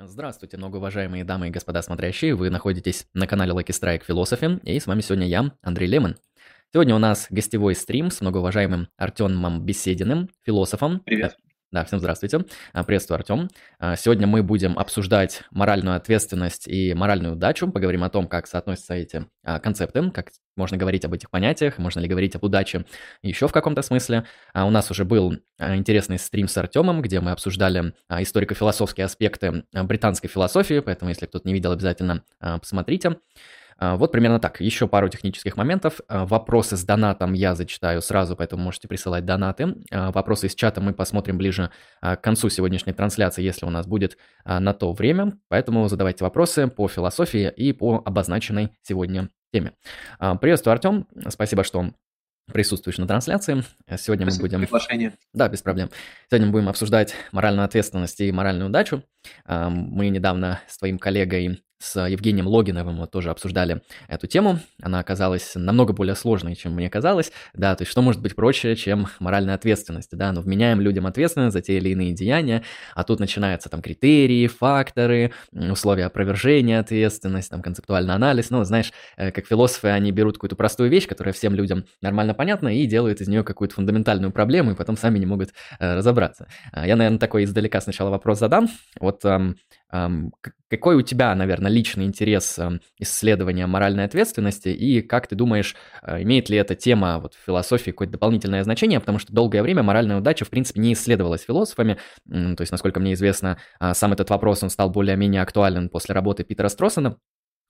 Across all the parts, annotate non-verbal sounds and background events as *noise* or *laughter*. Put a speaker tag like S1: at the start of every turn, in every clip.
S1: Здравствуйте, многоуважаемые дамы и господа смотрящие. Вы находитесь на канале Lucky Strike Philosophy, и с вами сегодня я, Андрей Лемон. Сегодня у нас гостевой стрим с многоуважаемым Артемом Бесединым, философом.
S2: Привет.
S1: Да, всем здравствуйте. А, приветствую, Артем. А, сегодня мы будем обсуждать моральную ответственность и моральную удачу. Поговорим о том, как соотносятся эти а, концепты, как можно говорить об этих понятиях, можно ли говорить об удаче еще в каком-то смысле. У нас уже был интересный стрим с Артемом, где мы обсуждали историко-философские аспекты британской философии, поэтому если кто-то не видел, обязательно посмотрите. А, вот примерно так. Еще пару технических моментов. А, вопросы с донатом я зачитаю сразу, поэтому можете присылать донаты. А, вопросы из чата мы посмотрим ближе к концу сегодняшней трансляции, если у нас будет на то время. Поэтому задавайте вопросы по философии и по обозначенной сегодня теме. Приветствую, Артем. Спасибо, что присутствуешь на трансляции. Сегодня Спасибо мы будем...
S2: Приглашение.
S1: Да, без проблем. Сегодня мы будем обсуждать моральную ответственность и моральную удачу. Мы недавно с твоим коллегой с Евгением Логиновым мы тоже обсуждали эту тему. Она оказалась намного более сложной, чем мне казалось. Да, то есть что может быть проще, чем моральная ответственность, да, но вменяем людям ответственность за те или иные деяния, а тут начинаются там критерии, факторы, условия опровержения ответственности, там концептуальный анализ. Ну, знаешь, э, как философы, они берут какую-то простую вещь, которая всем людям нормально понятна, и делают из нее какую-то фундаментальную проблему, и потом сами не могут э, разобраться. А я, наверное, такой издалека сначала вопрос задам. Вот какой у тебя, наверное, личный интерес исследования моральной ответственности, и как ты думаешь, э, имеет ли эта тема вот, в философии какое-то дополнительное значение, потому что долгое время моральная удача, в принципе, не исследовалась философами, то есть, насколько мне известно, а, сам этот вопрос, он стал более-менее актуален после работы Питера Строссена,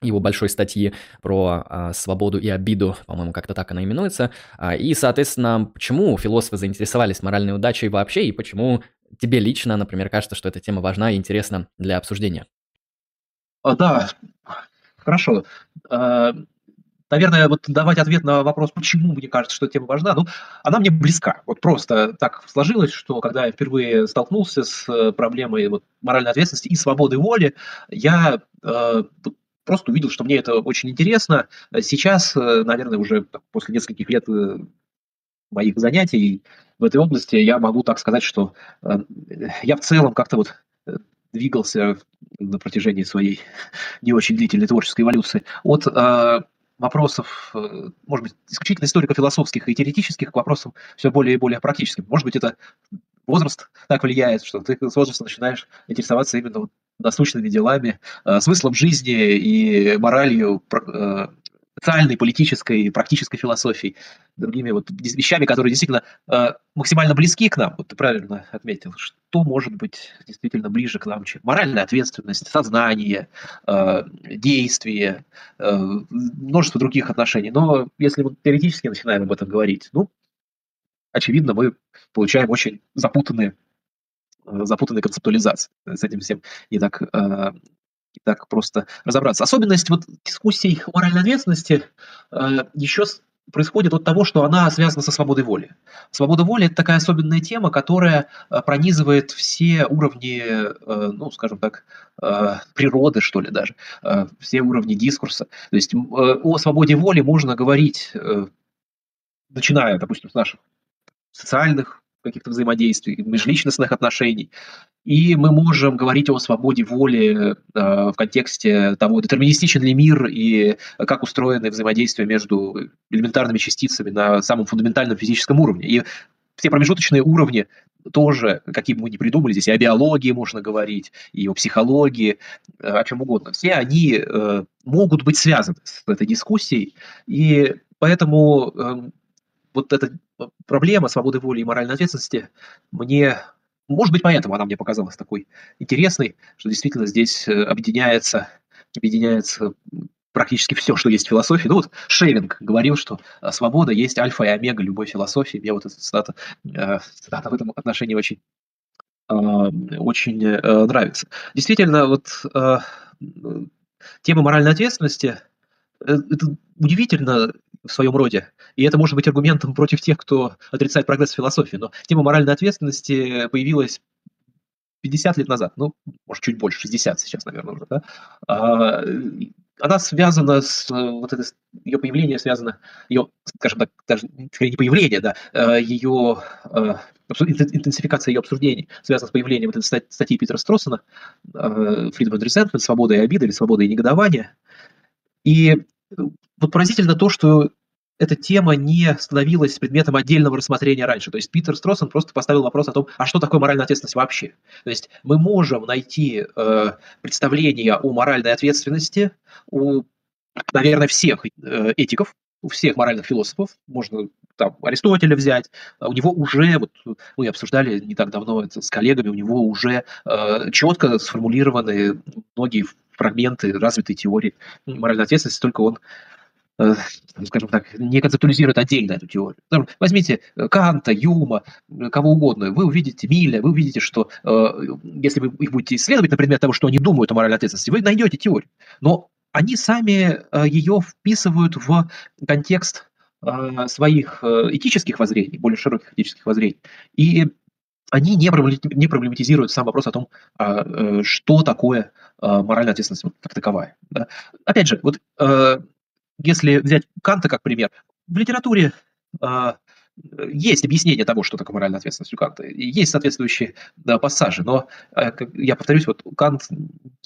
S1: его большой статьи про а, свободу и обиду, по-моему, как-то так она именуется. А, и, соответственно, почему философы заинтересовались моральной удачей вообще, и почему тебе лично, например, кажется, что эта тема важна и интересна для обсуждения?
S2: А, да, хорошо. А, наверное, вот давать ответ на вопрос, почему мне кажется, что тема важна, ну, она мне близка. Вот просто так сложилось, что когда я впервые столкнулся с э, проблемой вот, моральной ответственности и свободы воли, я э, просто увидел, что мне это очень интересно. Сейчас, э, наверное, уже после нескольких лет э, моих занятий в этой области, я могу так сказать, что я в целом как-то вот двигался на протяжении своей не очень длительной творческой эволюции от э, вопросов, э, может быть, исключительно историко-философских и теоретических к вопросам все более и более практическим. Может быть, это возраст так влияет, что ты с возраста начинаешь интересоваться именно насущными делами, э, смыслом жизни и моралью, э, социальной, политической, практической философией, другими вот вещами, которые действительно э, максимально близки к нам. Вот ты правильно отметил, что может быть действительно ближе к нам, чем моральная ответственность, сознание, э, действие, э, множество других отношений. Но если мы теоретически начинаем об этом говорить, ну, очевидно, мы получаем очень запутанные э, запутанные концептуализации. С этим всем не так э, не так просто разобраться. Особенность вот дискуссий моральной ответственности э, еще происходит от того, что она связана со свободой воли. Свобода воли – это такая особенная тема, которая э, пронизывает все уровни, э, ну, скажем так, э, природы, что ли, даже, все уровни дискурса. То есть о свободе воли можно говорить, начиная, допустим, с наших социальных каких-то взаимодействий, межличностных отношений. И мы можем говорить о свободе воли э, в контексте того, детерминистичен ли мир и как устроены взаимодействия между элементарными частицами на самом фундаментальном физическом уровне. И все промежуточные уровни тоже, какие бы мы ни придумали, здесь и о биологии можно говорить, и о психологии, э, о чем угодно. Все они э, могут быть связаны с этой дискуссией, и поэтому э, вот эта проблема свободы воли и моральной ответственности мне, может быть, поэтому она мне показалась такой интересной, что действительно здесь э, объединяется, объединяется практически все, что есть в философии. Ну вот Шевинг говорил, что э, свобода есть альфа и омега любой философии. Мне вот эта цитата, э, цитата в этом отношении очень, очень нравится. Действительно, вот тема моральной ответственности это удивительно в своем роде. И это может быть аргументом против тех, кто отрицает прогресс философии. Но тема моральной ответственности появилась 50 лет назад, ну, может, чуть больше, 60 сейчас, наверное, уже, да, а, она связана с вот этой ее появление связано, ее, скажем так, даже скорее не появление, да, ее интенсификация ее обсуждений связана с появлением вот этой статьи Питера Строссона «Freedom and Resentment», «Свобода и обида» или «Свобода и негодование». И вот поразительно то, что эта тема не становилась предметом отдельного рассмотрения раньше. То есть Питер Строссон просто поставил вопрос о том, а что такое моральная ответственность вообще? То есть мы можем найти э, представление о моральной ответственности у, наверное, всех э, этиков, у всех моральных философов, можно там Аристотеля взять, у него уже, вот мы обсуждали не так давно это с коллегами, у него уже э, четко сформулированы многие фрагменты развитой теории моральной ответственности, только он скажем так, не концептуализирует отдельно эту теорию. Возьмите э, Канта, Юма, э, кого угодно, вы увидите Миля, вы увидите, что если вы их будете исследовать на предмет того, что они думают о моральной ответственности, вы найдете теорию. Но они сами ее вписывают в контекст своих этических воззрений, более широких этических воззрений. И они не проблематизируют сам вопрос о том, а, что такое моральная ответственность как таковая. Опять же, вот если взять Канта как пример, в литературе э, есть объяснение того, что такое моральная ответственность у Канта, есть соответствующие да, пассажи, но, э, я повторюсь, вот Кант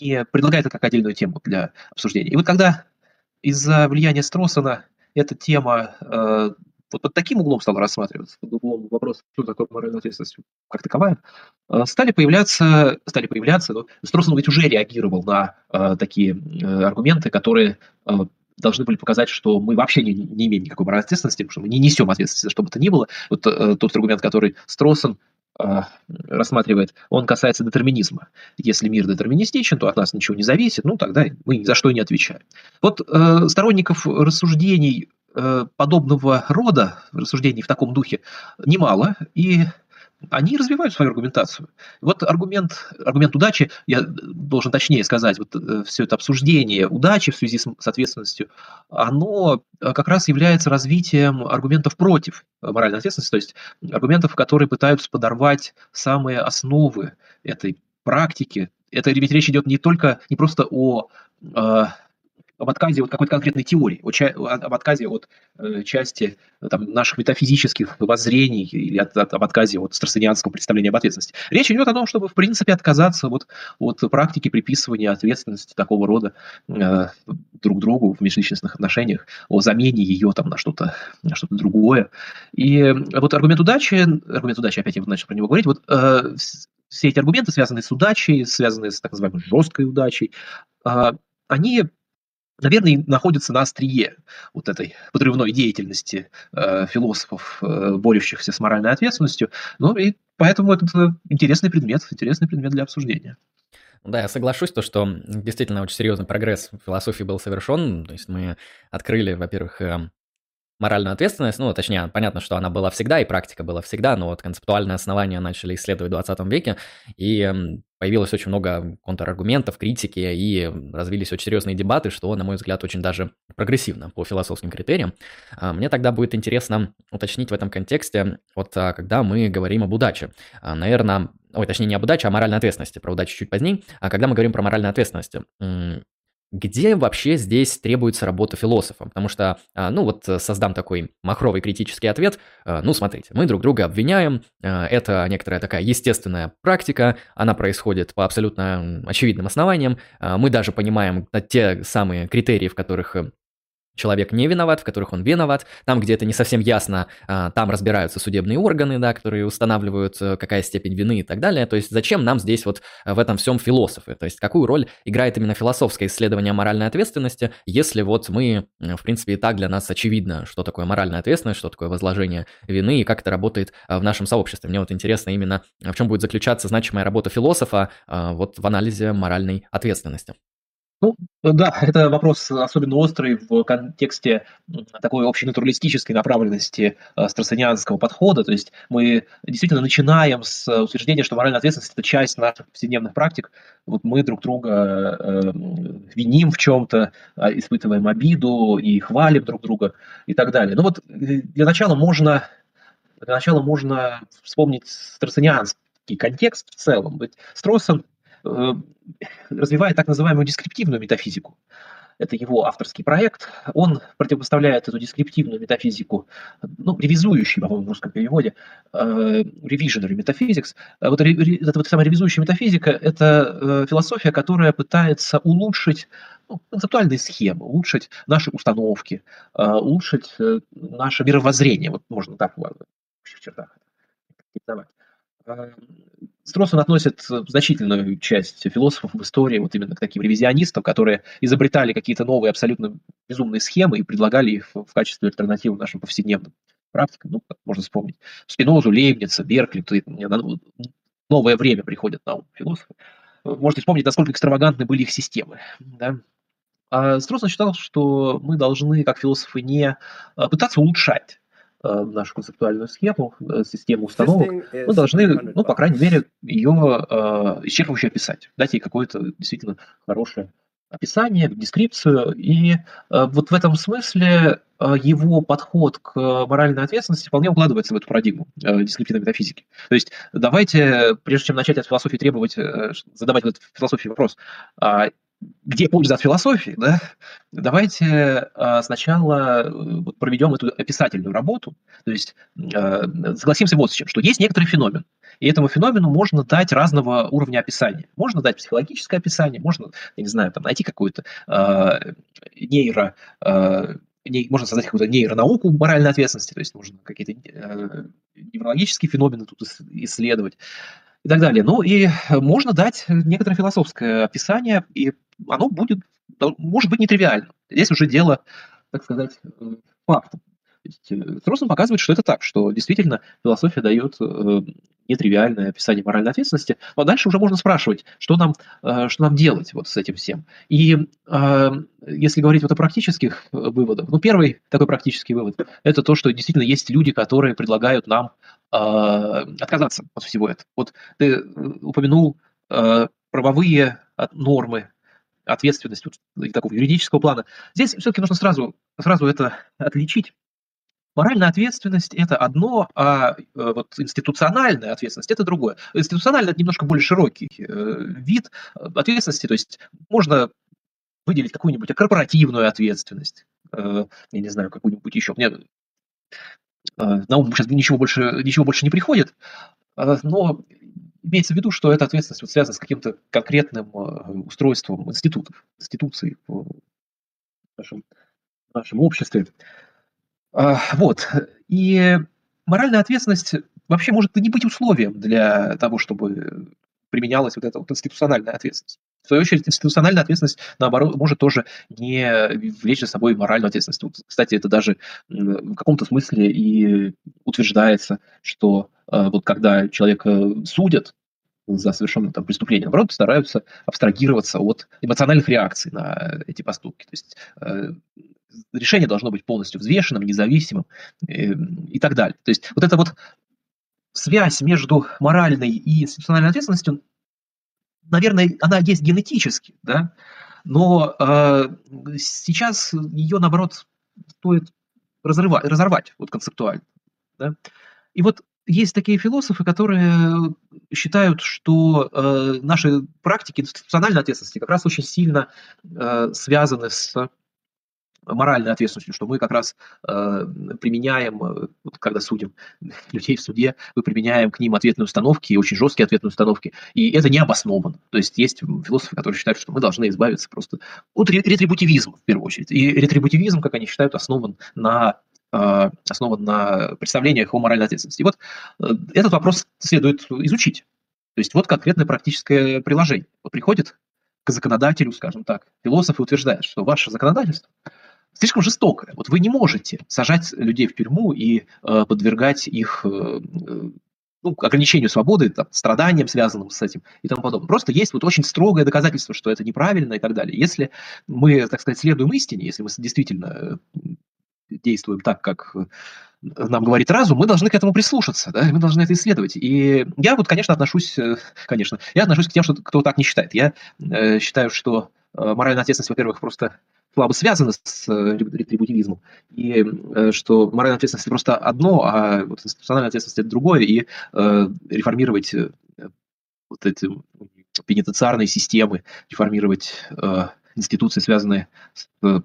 S2: не предлагает это как отдельную тему для обсуждения. И вот когда из-за влияния Строссона эта тема э, вот под таким углом стала рассматриваться, под углом вопрос, что такое моральная ответственность как таковая, э, стали появляться, стали появляться, но Строссон ведь уже реагировал на э, такие э, аргументы, которые э, должны были показать, что мы вообще не, не имеем никакой моральной ответственности, что мы не несем ответственности за что бы то ни было. Вот э, тот аргумент, который Строссен э, рассматривает, он касается детерминизма. Если мир детерминистичен, то от нас ничего не зависит, ну тогда мы ни за что не отвечаем. Вот э, сторонников рассуждений э, подобного рода, рассуждений в таком духе, немало, и они развивают свою аргументацию. Вот аргумент, аргумент удачи, я должен точнее сказать, вот э, все это обсуждение удачи в связи с, ответственностью, оно э, как раз является развитием аргументов против моральной ответственности, то есть аргументов, которые пытаются подорвать самые основы этой практики. Это ведь речь идет не только, не просто о э, об отказе от какой-то конкретной теории, об отказе от э, части э, там, наших метафизических воззрений или от, от, об отказе от страстенианского представления об ответственности. Речь идет о том, чтобы, в принципе, отказаться вот, от практики приписывания ответственности такого рода э, друг другу в межличностных отношениях, о замене ее там, на что-то что другое. И вот аргумент удачи, аргумент удачи, опять я начал про него говорить, вот э, все эти аргументы, связанные с удачей, связанные с так называемой жесткой удачей, э, они наверное, находится на острие вот этой подрывной деятельности э, философов, э, борющихся с моральной ответственностью. Ну и поэтому это интересный предмет, интересный предмет для обсуждения.
S1: Да, я соглашусь, то, что действительно очень серьезный прогресс в философии был совершен. То есть мы открыли, во-первых, э, моральную ответственность, ну, точнее, понятно, что она была всегда, и практика была всегда, но вот концептуальные основания начали исследовать в 20 веке, и появилось очень много контраргументов, критики, и развились очень серьезные дебаты, что, на мой взгляд, очень даже прогрессивно по философским критериям. А, мне тогда будет интересно уточнить в этом контексте, вот а, когда мы говорим об удаче. А, Наверное, ой, точнее, не об удаче, а моральной ответственности. Про удачу чуть позднее. А когда мы говорим про моральную ответственность, где вообще здесь требуется работа философа? Потому что, а, ну вот э, создам такой махровый критический ответ. А, ну, смотрите, мы друг друга обвиняем, а, это некоторая такая естественная практика, она происходит по абсолютно очевидным основаниям, мы даже понимаем те самые критерии, в которых э, человек не виноват, в которых он виноват. Там, где это не совсем ясно, а, там разбираются судебные органы, да, которые устанавливают, э, какая степень вины и так далее. То есть зачем нам здесь вот в этом всем философы? То есть какую роль играет именно философское исследование моральной ответственности, если вот мы, в принципе, и так для нас очевидно, что такое моральная ответственность, что такое возложение вины и как это работает в нашем сообществе. Мне вот интересно именно, в чем будет заключаться значимая работа философа вот в анализе моральной ответственности.
S2: Ну, да, это вопрос особенно острый в контексте такой общенатуралистической направленности э, подхода. То есть мы действительно начинаем с утверждения, что моральная ответственность – это часть наших повседневных практик. Вот мы друг друга э, виним в чем-то, а, испытываем обиду и хвалим друг друга и так далее. Ну вот э, для начала можно, для начала можно вспомнить страсонианский контекст в целом. Ведь Строссен Э, развивает так называемую дескриптивную метафизику. это его авторский проект, он противопоставляет эту дескриптивную метафизику, ну, ревизующий, по-моему, в русском переводе, э, revisionary metaphysics. А вот эта вот самая ревизующая метафизика – это э, философия, которая пытается улучшить ну, концептуальные схемы, улучшить наши установки, э, улучшить э, наше мировоззрение, вот можно так в общих чертах. Э, Стросон относит значительную часть философов в истории вот именно к таким ревизионистам, которые изобретали какие-то новые абсолютно безумные схемы и предлагали их в качестве альтернативы нашим повседневным практикам. Ну, можно вспомнить Спинозу, Лейбница, Беркли. Новое время приходят на ум философы. Можете вспомнить, насколько экстравагантны были их системы. Да? А Стросон считал, что мы должны, как философы, не а, пытаться улучшать Э, нашу концептуальную схему, э, систему установок, мы должны, ну, по крайней мере, ее э, исчерпывающе описать, дать ей какое-то действительно хорошее описание, дескрипцию. И вот в этом смысле его подход к моральной ответственности вполне укладывается в эту парадигму дескриптивной метафизики. То есть давайте, прежде чем начать от философии требовать, задавать этот философии вопрос, а где польза от философии, да, давайте а, сначала э, вот, проведем эту описательную работу, то есть а, согласимся вот с чем, что есть некоторый феномен, и этому феномену можно дать разного уровня описания. Можно дать психологическое описание, можно, я не знаю, там, найти какую-то а, нейро... Не, можно создать какую-то нейронауку моральной ответственности, то есть можно какие-то э, неврологические феномены тут исследовать и так далее. Ну и можно дать некоторое философское описание, и оно будет, может быть, нетривиально. Здесь уже дело, так сказать, э, фактов. Троссон показывает, что это так, что действительно философия дает э, нетривиальное описание моральной ответственности, но дальше уже можно спрашивать, что нам, э, что нам делать вот с этим всем. И э, если говорить вот о практических выводах, ну, первый такой практический вывод – это то, что действительно есть люди, которые предлагают нам э, отказаться от всего этого. Вот ты упомянул э, правовые нормы, ответственность вот, такого юридического плана. Здесь все-таки нужно сразу, сразу это отличить. Моральная ответственность – это одно, а э, вот институциональная ответственность – это другое. Институциональная – это немножко более широкий э, вид ответственности, то есть можно выделить какую-нибудь корпоративную ответственность, э, я не знаю, какую-нибудь еще. Мне на ум сейчас ничего больше, ничего больше не приходит, но имеется в виду, что эта ответственность вот связана с каким-то конкретным устройством институтов, институций в нашем, в нашем обществе. Вот. И моральная ответственность вообще может не быть условием для того, чтобы применялась вот эта вот институциональная ответственность. В свою очередь, институциональная ответственность, наоборот, может тоже не влечь за собой моральную ответственность. Вот, кстати, это даже в каком-то смысле и утверждается, что э, вот когда человека судят за совершенное там, преступление, наоборот, стараются абстрагироваться от эмоциональных реакций на эти поступки. То есть э, решение должно быть полностью взвешенным, независимым э, и так далее. То есть вот эта вот связь между моральной и институциональной ответственностью, наверное, она есть генетически, да, но э, сейчас ее, наоборот, стоит разрывать, разорвать вот концептуально. Да? И вот есть такие философы, которые считают, что э, наши практики институциональной ответственности как раз очень сильно э, связаны с моральной ответственностью, что мы как раз э, применяем, э, вот, когда судим *laughs* людей в суде, мы применяем к ним ответные установки, очень жесткие ответные установки, и это не обосновано. То есть есть философы, которые считают, что мы должны избавиться просто от ретрибутивизма, в первую очередь. И ретрибутивизм, как они считают, основан на э, основан на представлениях о моральной ответственности. И вот э, этот вопрос следует изучить. То есть вот конкретное практическое приложение. Вот приходит к законодателю, скажем так, философ и утверждает, что ваше законодательство слишком жестокое. Вот вы не можете сажать людей в тюрьму и э, подвергать их э, ну, ограничению свободы, там, страданиям, связанным с этим и тому подобное. Просто есть вот очень строгое доказательство, что это неправильно и так далее. Если мы, так сказать, следуем истине, если мы действительно э, действуем так, как э, нам говорит разум, мы должны к этому прислушаться, да, мы должны это исследовать. И я вот, конечно, отношусь, э, конечно, я отношусь к тем, что кто так не считает. Я э, считаю, что э, моральная ответственность, во-первых, просто слабо связаны с э, ретрибутивизмом, и э, что моральная ответственность просто одно, а вот институциональная ответственность это другое, и э, реформировать вот эти пенитенциарные системы, реформировать институции, связанные с э,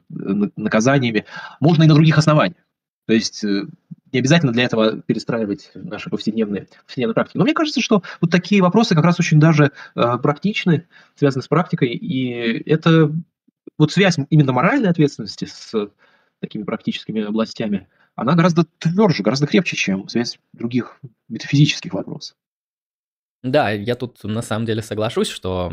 S2: наказаниями, можно и на других основаниях. То есть э, не обязательно для этого перестраивать наши повседневные, повседневные практики. Но мне кажется, что вот такие вопросы как раз очень даже э, практичны, связаны с практикой, и это вот связь именно моральной ответственности с такими практическими областями, она гораздо тверже, гораздо крепче, чем связь других метафизических вопросов.
S1: Да, я тут на самом деле соглашусь, что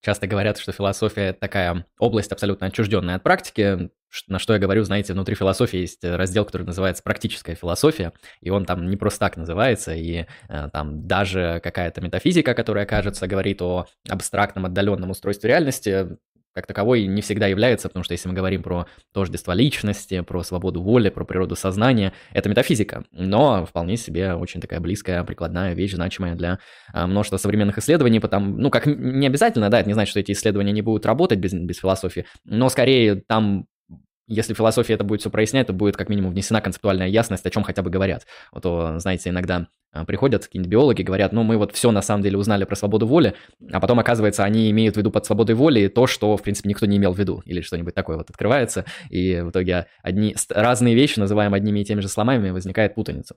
S1: часто говорят, что философия такая область абсолютно отчужденная от практики. На что я говорю, знаете, внутри философии есть раздел, который называется «Практическая философия», и он там не просто так называется, и э, там даже какая-то метафизика, которая, кажется, говорит о абстрактном, отдаленном устройстве реальности, как таковой не всегда является, потому что если мы говорим про тождество личности, про свободу воли, про природу сознания, это метафизика, но вполне себе очень такая близкая, прикладная вещь, значимая для а, множества современных исследований, потому, ну, как не обязательно, да, это не значит, что эти исследования не будут работать без, без философии, но скорее там если философия это будет все прояснять, то будет как минимум внесена концептуальная ясность, о чем хотя бы говорят. Вот, то, знаете, иногда а, приходят какие-нибудь биологи, говорят, ну, мы вот все на самом деле узнали про свободу воли, а потом, оказывается, они имеют в виду под свободой воли то, что, в принципе, никто не имел в виду, или что-нибудь такое вот открывается, и в итоге одни разные вещи, называем одними и теми же словами, возникает путаница.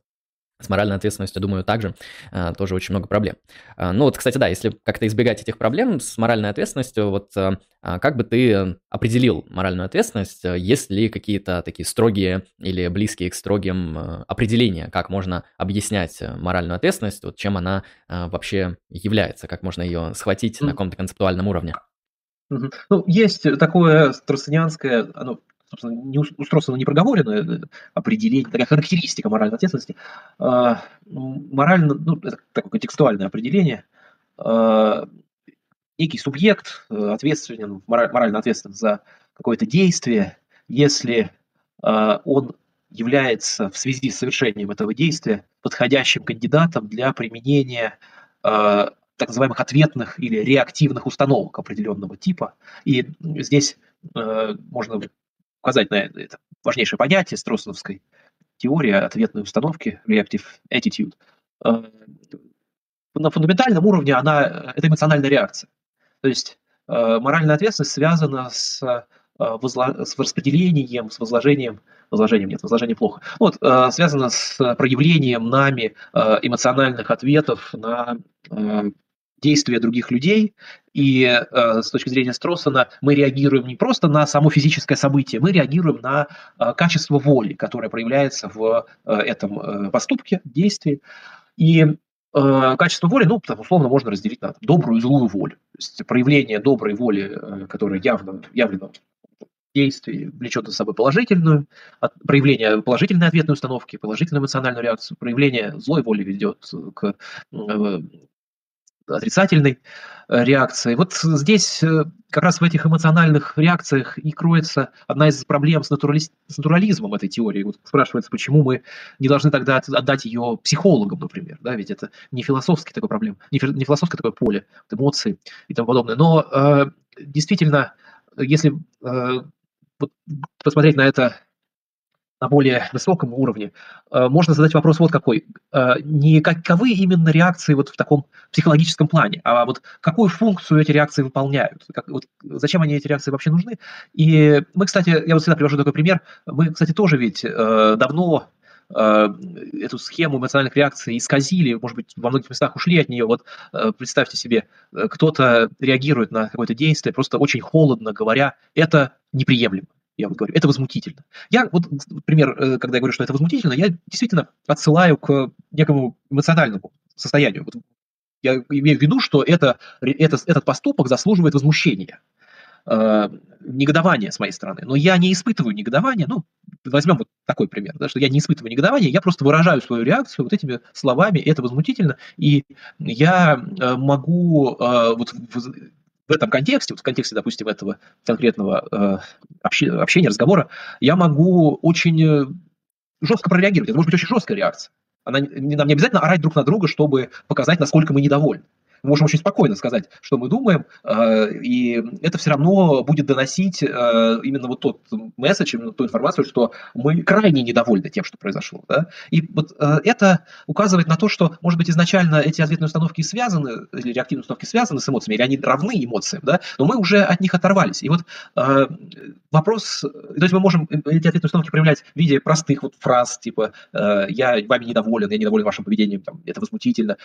S1: С моральной ответственностью, думаю, также а, тоже очень много проблем. А, ну вот, кстати, да, если как-то избегать этих проблем с моральной ответственностью, вот а, а как бы ты определил моральную ответственность? Есть ли какие-то такие строгие или близкие к строгим определения, как можно объяснять моральную ответственность, вот чем она вообще является, как можно ее схватить mm. на каком-то концептуальном уровне?
S2: Ну, есть такое троссонианское, оно собственно, не устройство не проговоренное э, определение, такая характеристика моральной ответственности. А, морально, ну, это такое контекстуальное определение. А, некий субъект э, ответственен, морально ответственен за какое-то действие, если а, он является в связи с совершением этого действия подходящим кандидатом для применения так называемых ответных или реактивных установок определенного типа. И здесь э, можно указать на это важнейшее понятие Строссовской теории ответной установки, reactive attitude. Э, на фундаментальном уровне она, это эмоциональная реакция. То есть э, моральная ответственность связана с, э, с распределением, с возложением, возложением нет, возложение плохо, вот, связана с проявлением нами эмоциональных ответов на действия других людей. И э, с точки зрения Строссона мы реагируем не просто на само физическое событие, мы реагируем на э, качество воли, которое проявляется в э, этом э, поступке, действии. И э, качество воли, ну, там, условно, можно разделить на там, добрую и злую волю. То есть проявление доброй воли, э, которое явно, явно действий влечет за собой положительную, от, проявление положительной ответной установки, положительную эмоциональную реакцию, проявление злой воли ведет к э, отрицательной э, реакции. Вот здесь э, как раз в этих эмоциональных реакциях и кроется одна из проблем с, натурали... с натурализмом этой теории. Вот спрашивается, почему мы не должны тогда отдать ее психологам, например, да, ведь это не философский такой проблем, не, фи... не философское такое поле, вот эмоции и тому подобное. Но э, действительно, если э, вот посмотреть на это на более высоком уровне, э, можно задать вопрос вот какой. Э, не каковы именно реакции вот в таком психологическом плане, а вот какую функцию эти реакции выполняют, как, вот зачем они эти реакции вообще нужны. И мы, кстати, я вот всегда привожу такой пример, мы, кстати, тоже ведь э, давно эту схему эмоциональных реакций исказили, может быть, во многих местах ушли от нее. Вот представьте себе, кто-то реагирует на какое-то действие просто очень холодно, говоря, это неприемлемо я вот говорю, это возмутительно. Я вот, пример, э, когда я говорю, что это возмутительно, я действительно отсылаю к некому эмоциональному состоянию. Вот я имею в виду, что это, это, этот поступок заслуживает возмущения, э, негодования с моей стороны. Но я не испытываю негодования, ну, возьмем вот такой пример, да, что я не испытываю негодования, я просто выражаю свою реакцию вот этими словами, это возмутительно, и я э, могу э, вот в этом контексте, вот в контексте, допустим, этого конкретного э, общения, разговора, я могу очень э, жестко прореагировать. Это может быть очень жесткая реакция. Она, нам не обязательно орать друг на друга, чтобы показать, насколько мы недовольны. Можем очень спокойно сказать, что мы думаем, э, и это все равно будет доносить э, именно вот тот месседж, именно ту информацию, что мы крайне недовольны тем, что произошло. Да? И вот э, это указывает на то, что, может быть, изначально эти ответные установки связаны, или реактивные установки связаны с эмоциями, или они равны эмоциям, да? но мы уже от них оторвались. И вот вопрос, то есть мы можем эти ответные установки проявлять в виде простых вот фраз, типа «я вами недоволен», «я недоволен вашим поведением», там, «это возмутительно».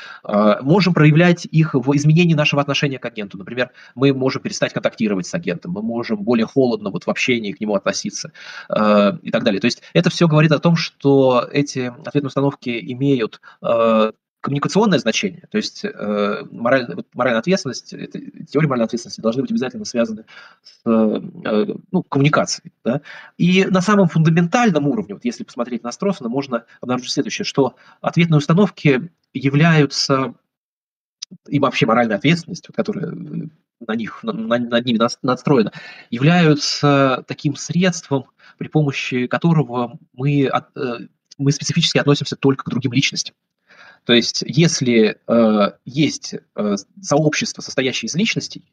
S2: Можем проявлять их в изменении нашего отношения к агенту. Например, мы можем перестать контактировать с агентом, мы можем более холодно вот в общении к нему относиться э, и так далее. То есть это все говорит о том, что эти ответные установки имеют э, коммуникационное значение, то есть э, мораль, вот, моральная ответственность, это, теория моральной ответственности должны быть обязательно связаны с э, ну, коммуникацией. Да? И на самом фундаментальном уровне, вот если посмотреть на Стросона, можно обнаружить следующее, что ответные установки являются и вообще моральная ответственность, которая на них, на, над ними настроена, являются таким средством, при помощи которого мы, э, мы специфически относимся только к другим личностям. То есть, если э, есть э, сообщество, состоящее из личностей,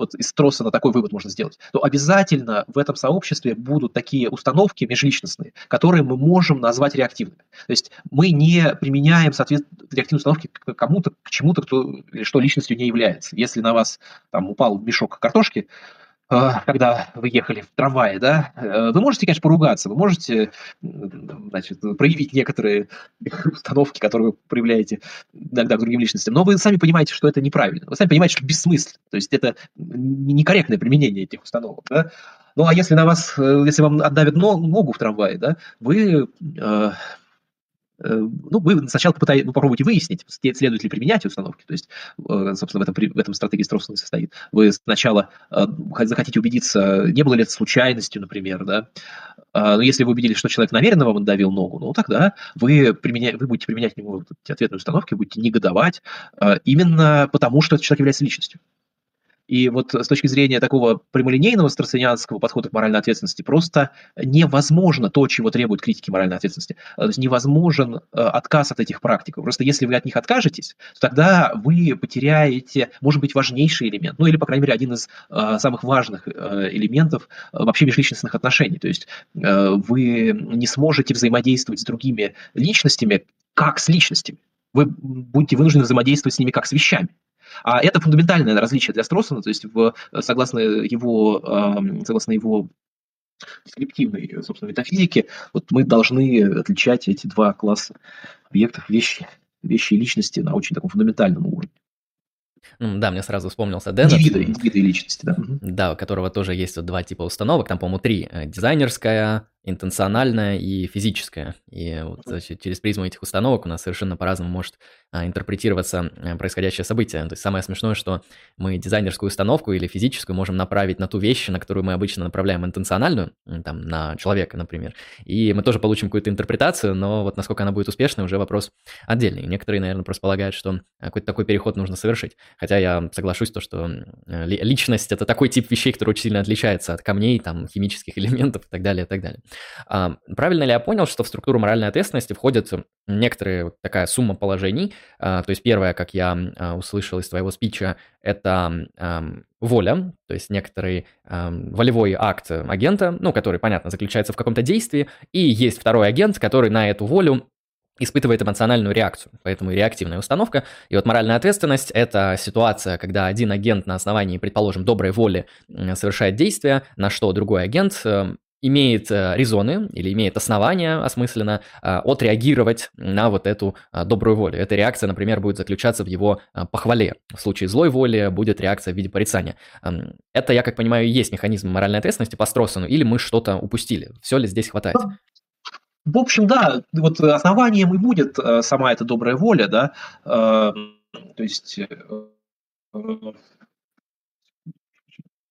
S2: вот из троса на такой вывод можно сделать, то обязательно в этом сообществе будут такие установки межличностные, которые мы можем назвать реактивными. То есть мы не применяем соответственно реактивные установки к кому-то, к чему-то, кто или что личностью не является. Если на вас там упал мешок картошки, когда вы ехали в трамвае, да, э, вы можете, конечно, поругаться, вы можете, значит, проявить некоторые *laughs* установки, которые вы проявляете иногда к другим личностям, но вы сами понимаете, что это неправильно, вы сами понимаете, что бессмысленно, то есть это некорректное применение этих установок, да. Ну, а если на вас, э, если вам отдавят ногу в трамвае, да, вы Э, ну, вы сначала попытаетесь, ну, попробуйте выяснить, следует ли применять установки. То есть, э, собственно, в этом, в этом стратегии Строссона состоит. Вы сначала э, захотите убедиться, не было ли это случайностью, например, да. А, но если вы убедились, что человек намеренно вам отдавил ногу, ну, тогда вы, применя... вы будете применять к нему эти ответные установки, будете негодовать именно потому, что этот человек является личностью. И вот с точки зрения такого прямолинейного страцинианского подхода к моральной ответственности просто невозможно то, чего требуют критики моральной ответственности. То есть невозможен э, отказ от этих практик. Просто если вы от них откажетесь, то тогда вы потеряете, может быть, важнейший элемент, ну или, по крайней мере, один из э, самых важных э, элементов вообще межличностных отношений. То есть вы не сможете взаимодействовать с другими личностями как с личностями. Вы будете вынуждены взаимодействовать с ними как с вещами. А это фундаментальное различие для Строссона, то есть в, согласно его, согласно его дескриптивной, собственно, метафизике, вот мы должны отличать эти два класса объектов, вещи, вещи и личности на очень таком фундаментальном уровне.
S1: Ну, да, мне сразу вспомнился Деннет.
S2: Индивиды, индивиды личности, да.
S1: Да, у которого тоже есть вот два типа установок, там, по-моему, три. Э, дизайнерская, интенциональная и физическая. И вот через призму этих установок у нас совершенно по-разному может а, интерпретироваться а, происходящее событие. То есть самое смешное, что мы дизайнерскую установку или физическую можем направить на ту вещь, на которую мы обычно направляем интенциональную, там, на человека, например. И мы тоже получим какую-то интерпретацию, но вот насколько она будет успешной, уже вопрос отдельный. Некоторые, наверное, просто полагают, что какой-то такой переход нужно совершить. Хотя я соглашусь, то, что личность — это такой тип вещей, который очень сильно отличается от камней, там, химических *laughs* элементов и так далее, и так далее. А, правильно ли я понял, что в структуру моральной ответственности входит некоторая такая сумма положений? А, то есть первое, как я а, услышал из твоего спича, это воля, то есть некоторый волевой акт агента, ну, который, понятно, заключается в каком-то действии, и есть второй агент, который на эту волю испытывает эмоциональную реакцию, поэтому и реактивная установка. И вот моральная ответственность – это ситуация, когда один агент на основании, предположим, доброй воли совершает действие, на что другой агент имеет э, резоны или имеет основания осмысленно э, отреагировать на вот эту э, добрую волю. Эта реакция, например, будет заключаться в его похвале. В случае злой воли будет реакция в виде порицания. Эм, это, я как понимаю, и есть механизм моральной ответственности по Строссону, или мы что-то упустили? Все ли здесь хватает?
S2: В общем, да, вот основанием и будет сама эта добрая воля, да, эм, то есть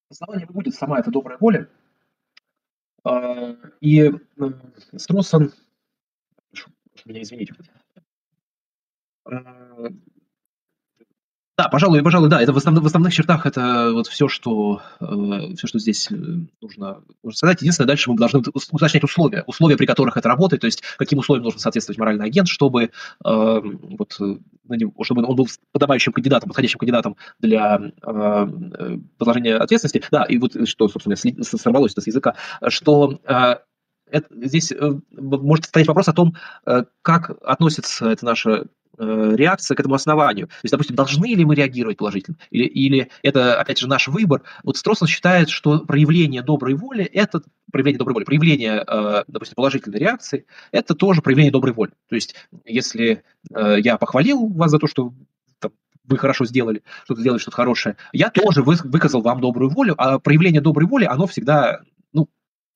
S2: основанием будет сама эта добрая воля, и э, Струссон, прошу меня извинить, а, Да, пожалуй, пожалуй, да. Это в основных, в основных чертах это вот все, что, э, все, что здесь э, нужно, нужно сказать. Единственное, дальше мы должны уточнять условия. Условия, при которых это работает, то есть каким условиям должен соответствовать моральный агент, чтобы, э, вот, чтобы он был подобающим кандидатом, подходящим кандидатом для э, возложения ответственности. Да, и вот что, собственно, сорвалось это с языка, что э, это, здесь э, может стоять вопрос о том, э, как относится это наше Э, реакция к этому основанию. То есть, допустим, должны ли мы реагировать положительно? Или, или это, опять же, наш выбор? Вот Строссон считает, что проявление доброй воли – это проявление доброй воли, проявление, допустим, положительной реакции – это тоже проявление доброй воли. То есть, если я похвалил вас за то, что вы хорошо сделали, что-то сделали, что-то хорошее, я тоже выказал вам добрую волю, а проявление доброй воли, оно всегда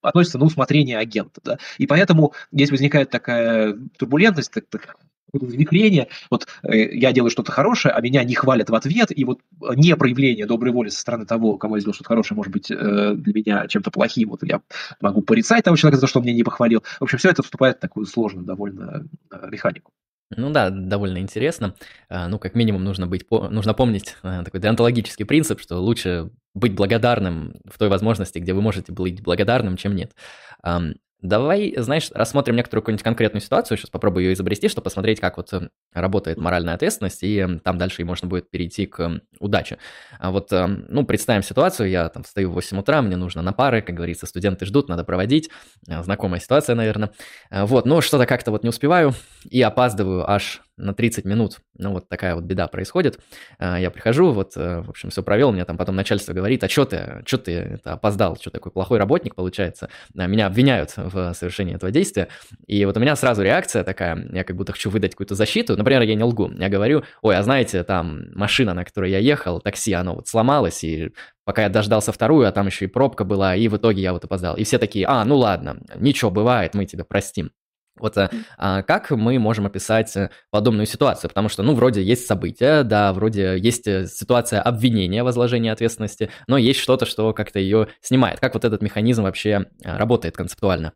S2: относится на усмотрение агента. Да? И поэтому здесь возникает такая турбулентность, так, так, завихрение, вот э, я делаю что-то хорошее, а меня не хвалят в ответ, и вот не проявление доброй воли со стороны того, кому я сделал что-то хорошее, может быть э, для меня чем-то плохим, вот я могу порицать того человека за то, что он меня не похвалил. В общем, все это вступает в такую сложную довольно э, механику.
S1: Ну да, довольно интересно. А, ну, как минимум, нужно, быть, нужно помнить такой деонтологический принцип, что лучше быть благодарным в той возможности, где вы можете быть благодарным, чем нет. Давай, знаешь, рассмотрим некоторую какую-нибудь конкретную ситуацию, сейчас попробую ее изобрести, чтобы посмотреть, как вот э, работает моральная ответственность, и там дальше и можно будет перейти к удаче. А вот, э, ну, представим ситуацию, я там встаю в 8 утра, мне нужно на пары, как говорится, студенты ждут, надо проводить, э, знакомая ситуация, наверное. Вот, но что-то как-то вот не успеваю и опаздываю аж на 30 минут. Ну, вот такая вот беда происходит. А, я прихожу, вот, э, в общем, все провел, мне там потом начальство говорит, а что ты, что ты это, опоздал, что такой плохой работник получается. А, меня обвиняют в совершении этого действия. И вот у меня сразу реакция такая, я как будто хочу выдать какую-то защиту. Например, я не лгу, я говорю, ой, а знаете, там машина, на которой я ехал, такси, оно вот сломалось, и пока я дождался вторую, а там еще и пробка была, и в итоге я вот опоздал. И все такие, а, ну ладно, ничего, бывает, мы тебя простим. Вот э, а, как мы можем описать э, подобную ситуацию? Потому что, ну, вроде есть события, да, вроде есть э, ситуация обвинения, возложения ответственности, но есть что-то, что как-то ее снимает. Как вот этот механизм вообще работает концептуально?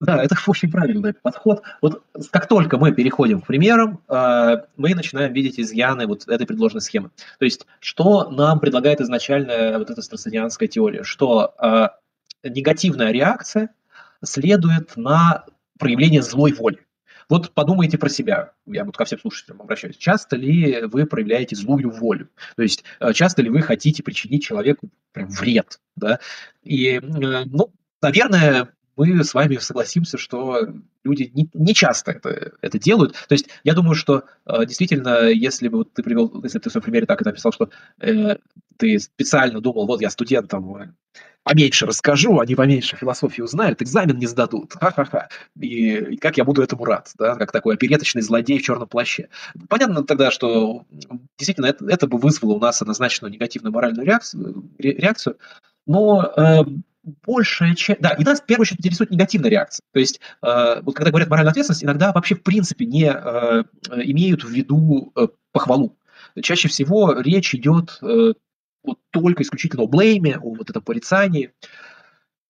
S2: Да, это *laughs* очень правильный подход. Вот как только мы переходим к примерам, мы начинаем видеть изъяны вот этой предложенной схемы. То есть, что нам предлагает изначально вот эта страсонианская теория? Что негативная реакция следует на проявление злой воли. Вот подумайте про себя, я вот ко всем слушателям обращаюсь. Часто ли вы проявляете злую волю? То есть э, часто ли вы хотите причинить человеку прям вред? Да? И, э, ну, наверное, мы с вами согласимся, что люди не, не часто это, это делают. То есть я думаю, что э, действительно, если бы ты привел, если ты в своем примере так это написал, что э, ты специально думал, вот я студентам поменьше расскажу, они поменьше философии узнают, экзамен не сдадут. Ха-ха-ха. И, и как я буду этому рад, да, как такой опереточный злодей в черном плаще. Понятно тогда, что действительно это, это бы вызвало у нас однозначно негативную моральную реакцию, реакцию но э, большая часть... Да, и нас в первую очередь интересует негативная реакция. То есть, э, вот когда говорят моральная ответственность, иногда вообще в принципе не э, имеют в виду э, похвалу. Чаще всего речь идет э, вот только исключительно о блейме, о вот этом порицании.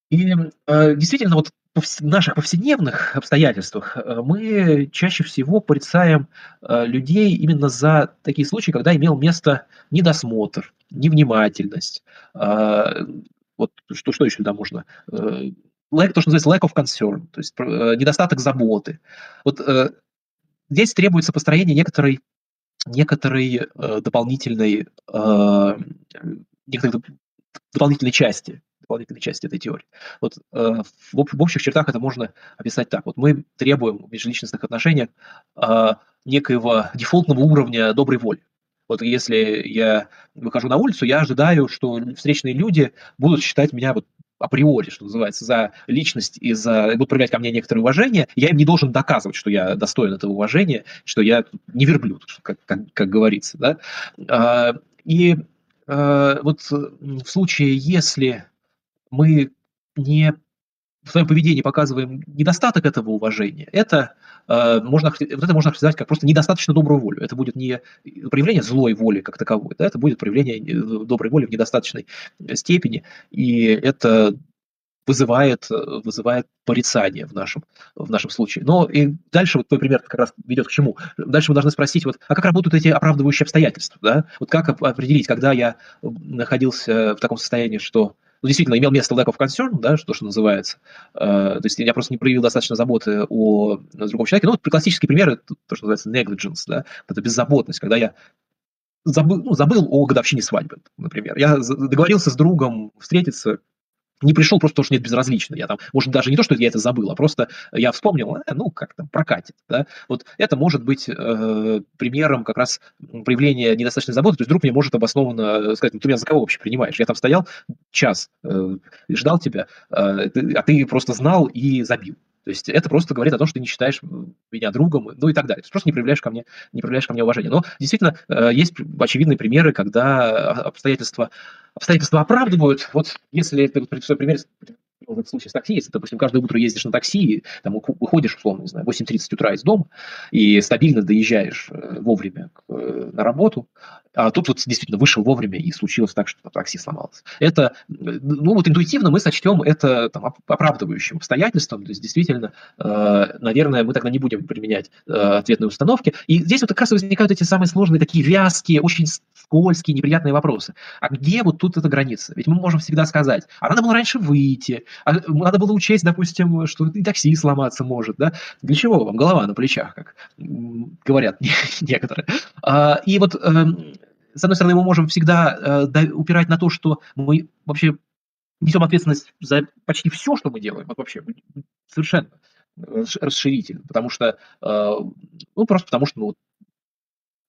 S2: И э, действительно, вот в наших повседневных обстоятельствах э, мы чаще всего порицаем э, людей именно за такие случаи, когда имел место недосмотр, невнимательность. Э, вот что, что еще туда можно? Lack, то, что называется lack of concern, то есть недостаток заботы. Вот здесь требуется построение некоторой некоторой э, дополнительной, э, некоторой дополнительной части, дополнительной части этой теории. Вот э, в, в общих чертах это можно описать так. Вот мы требуем в межличностных отношениях э, некоего дефолтного уровня доброй воли. Вот если я выхожу на улицу, я ожидаю, что встречные люди будут считать меня вот априори, что называется, за личность и за будут проявлять ко мне некоторое уважение, я им не должен доказывать, что я достоин этого уважения, что я не верблюд, как, как, как говорится. Да? А, и а, вот в случае, если мы не в своем поведении показываем недостаток этого уважения, это, э, можно, вот это можно характеризовать как просто недостаточно добрую волю. Это будет не проявление злой воли как таковой, да, это будет проявление доброй воли в недостаточной степени. И это вызывает, вызывает порицание в нашем, в нашем случае. Но и дальше вот твой пример как раз ведет к чему? Дальше мы должны спросить, вот, а как работают эти оправдывающие обстоятельства? Да? Вот как определить, когда я находился в таком состоянии, что ну, действительно имел место lack of concern, да, что, что называется. Э, то есть я просто не проявил достаточно заботы о другом человеке. Ну, вот классический пример, то, что называется negligence, да, это беззаботность, когда я забыл, ну, забыл о годовщине свадьбы, например. Я договорился с другом встретиться, не пришел просто потому, что нет безразлично. Я там, может, даже не то, что я это забыл, а просто я вспомнил, э, ну, как там, прокатит. Да? Вот это может быть э, примером как раз проявления недостаточной заботы. То есть друг мне может обоснованно сказать, ну, ты меня за кого вообще принимаешь? Я там стоял час, э, ждал тебя, э, а ты просто знал и забил. То есть это просто говорит о том, что ты не считаешь меня другом, ну и так далее. Ты просто не проявляешь ко мне, не проявляешь ко мне уважения. Но действительно э, есть очевидные примеры, когда обстоятельства, обстоятельства оправдывают. Вот если ты при своем примере в этом случае с такси, если, допустим, каждое утро ездишь на такси, там выходишь, условно, не знаю, 8.30 утра из дома и стабильно доезжаешь э, вовремя э, на работу, а тут вот действительно вышел вовремя и случилось так, что такси сломалось. Это, ну вот интуитивно мы сочтем это там, оправдывающим обстоятельством, то есть действительно, э, наверное, мы тогда не будем применять ответные установки. И здесь вот как раз возникают эти самые сложные, такие вязкие, очень скользкие, неприятные вопросы. А где вот тут эта граница? Ведь мы можем всегда сказать, а надо было раньше выйти, а надо было учесть, допустим, что и такси сломаться может, да? Для чего вам голова на плечах, как говорят некоторые? А, и вот, эм, с одной стороны, мы можем всегда э, упирать на то, что мы вообще несем ответственность за почти все, что мы делаем, вот вообще совершенно расширительно, потому что, э, ну, просто потому что, ну,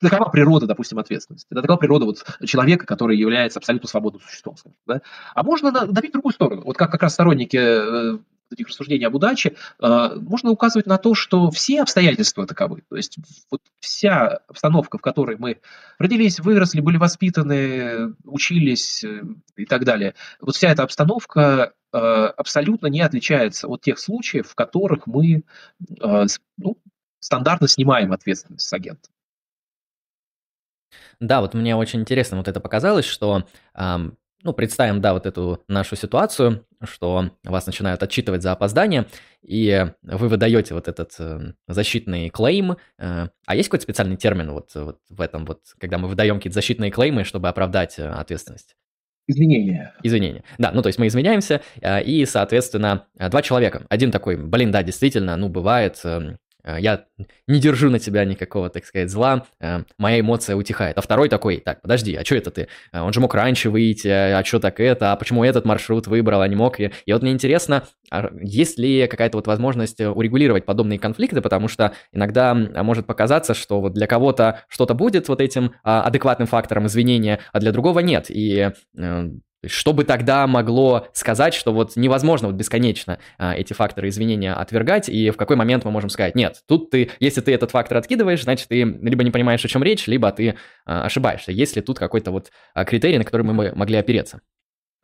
S2: такова природа, допустим, ответственности. Это такова природа вот человека, который является абсолютно свободным существом. Скажем, да? А можно давить в другую сторону. Вот как как раз сторонники э, этих рассуждений об удаче, э, можно указывать на то, что все обстоятельства таковы. То есть вот вся обстановка, в которой мы родились, выросли, были воспитаны, учились э, и так далее, вот вся эта обстановка абсолютно не отличается от тех случаев, в которых мы ну, стандартно снимаем ответственность с агента.
S1: Да, вот мне очень интересно вот это показалось, что, ну, представим, да, вот эту нашу ситуацию, что вас начинают отчитывать за опоздание, и вы выдаете вот этот э, защитный клейм. Э, а есть какой-то специальный термин вот, вот в этом вот, когда мы выдаем какие-то защитные клеймы, чтобы оправдать э, ответственность?
S2: Извинения.
S1: Извинения. Да, ну то есть мы извиняемся, и, соответственно, два человека. Один такой, блин, да, действительно, ну бывает, эм, я не держу на тебя никакого, так сказать, зла, э, моя эмоция утихает. А второй такой, так, подожди, а что это ты? Э, он же мог раньше выйти, а что так это? А почему этот маршрут выбрал, а не мог? И, и вот мне интересно, а есть ли какая-то вот возможность урегулировать подобные конфликты, потому что иногда может показаться, что вот для кого-то что-то будет вот этим а, адекватным фактором извинения, а для другого нет. И что бы тогда могло сказать, что вот невозможно вот бесконечно а, эти факторы извинения отвергать, и в какой момент мы можем сказать, нет, тут ты, если ты этот фактор откидываешь, значит, ты либо не понимаешь, о чем речь, либо ты а, ошибаешься. Есть ли тут какой-то вот а, критерий, на который мы могли опереться?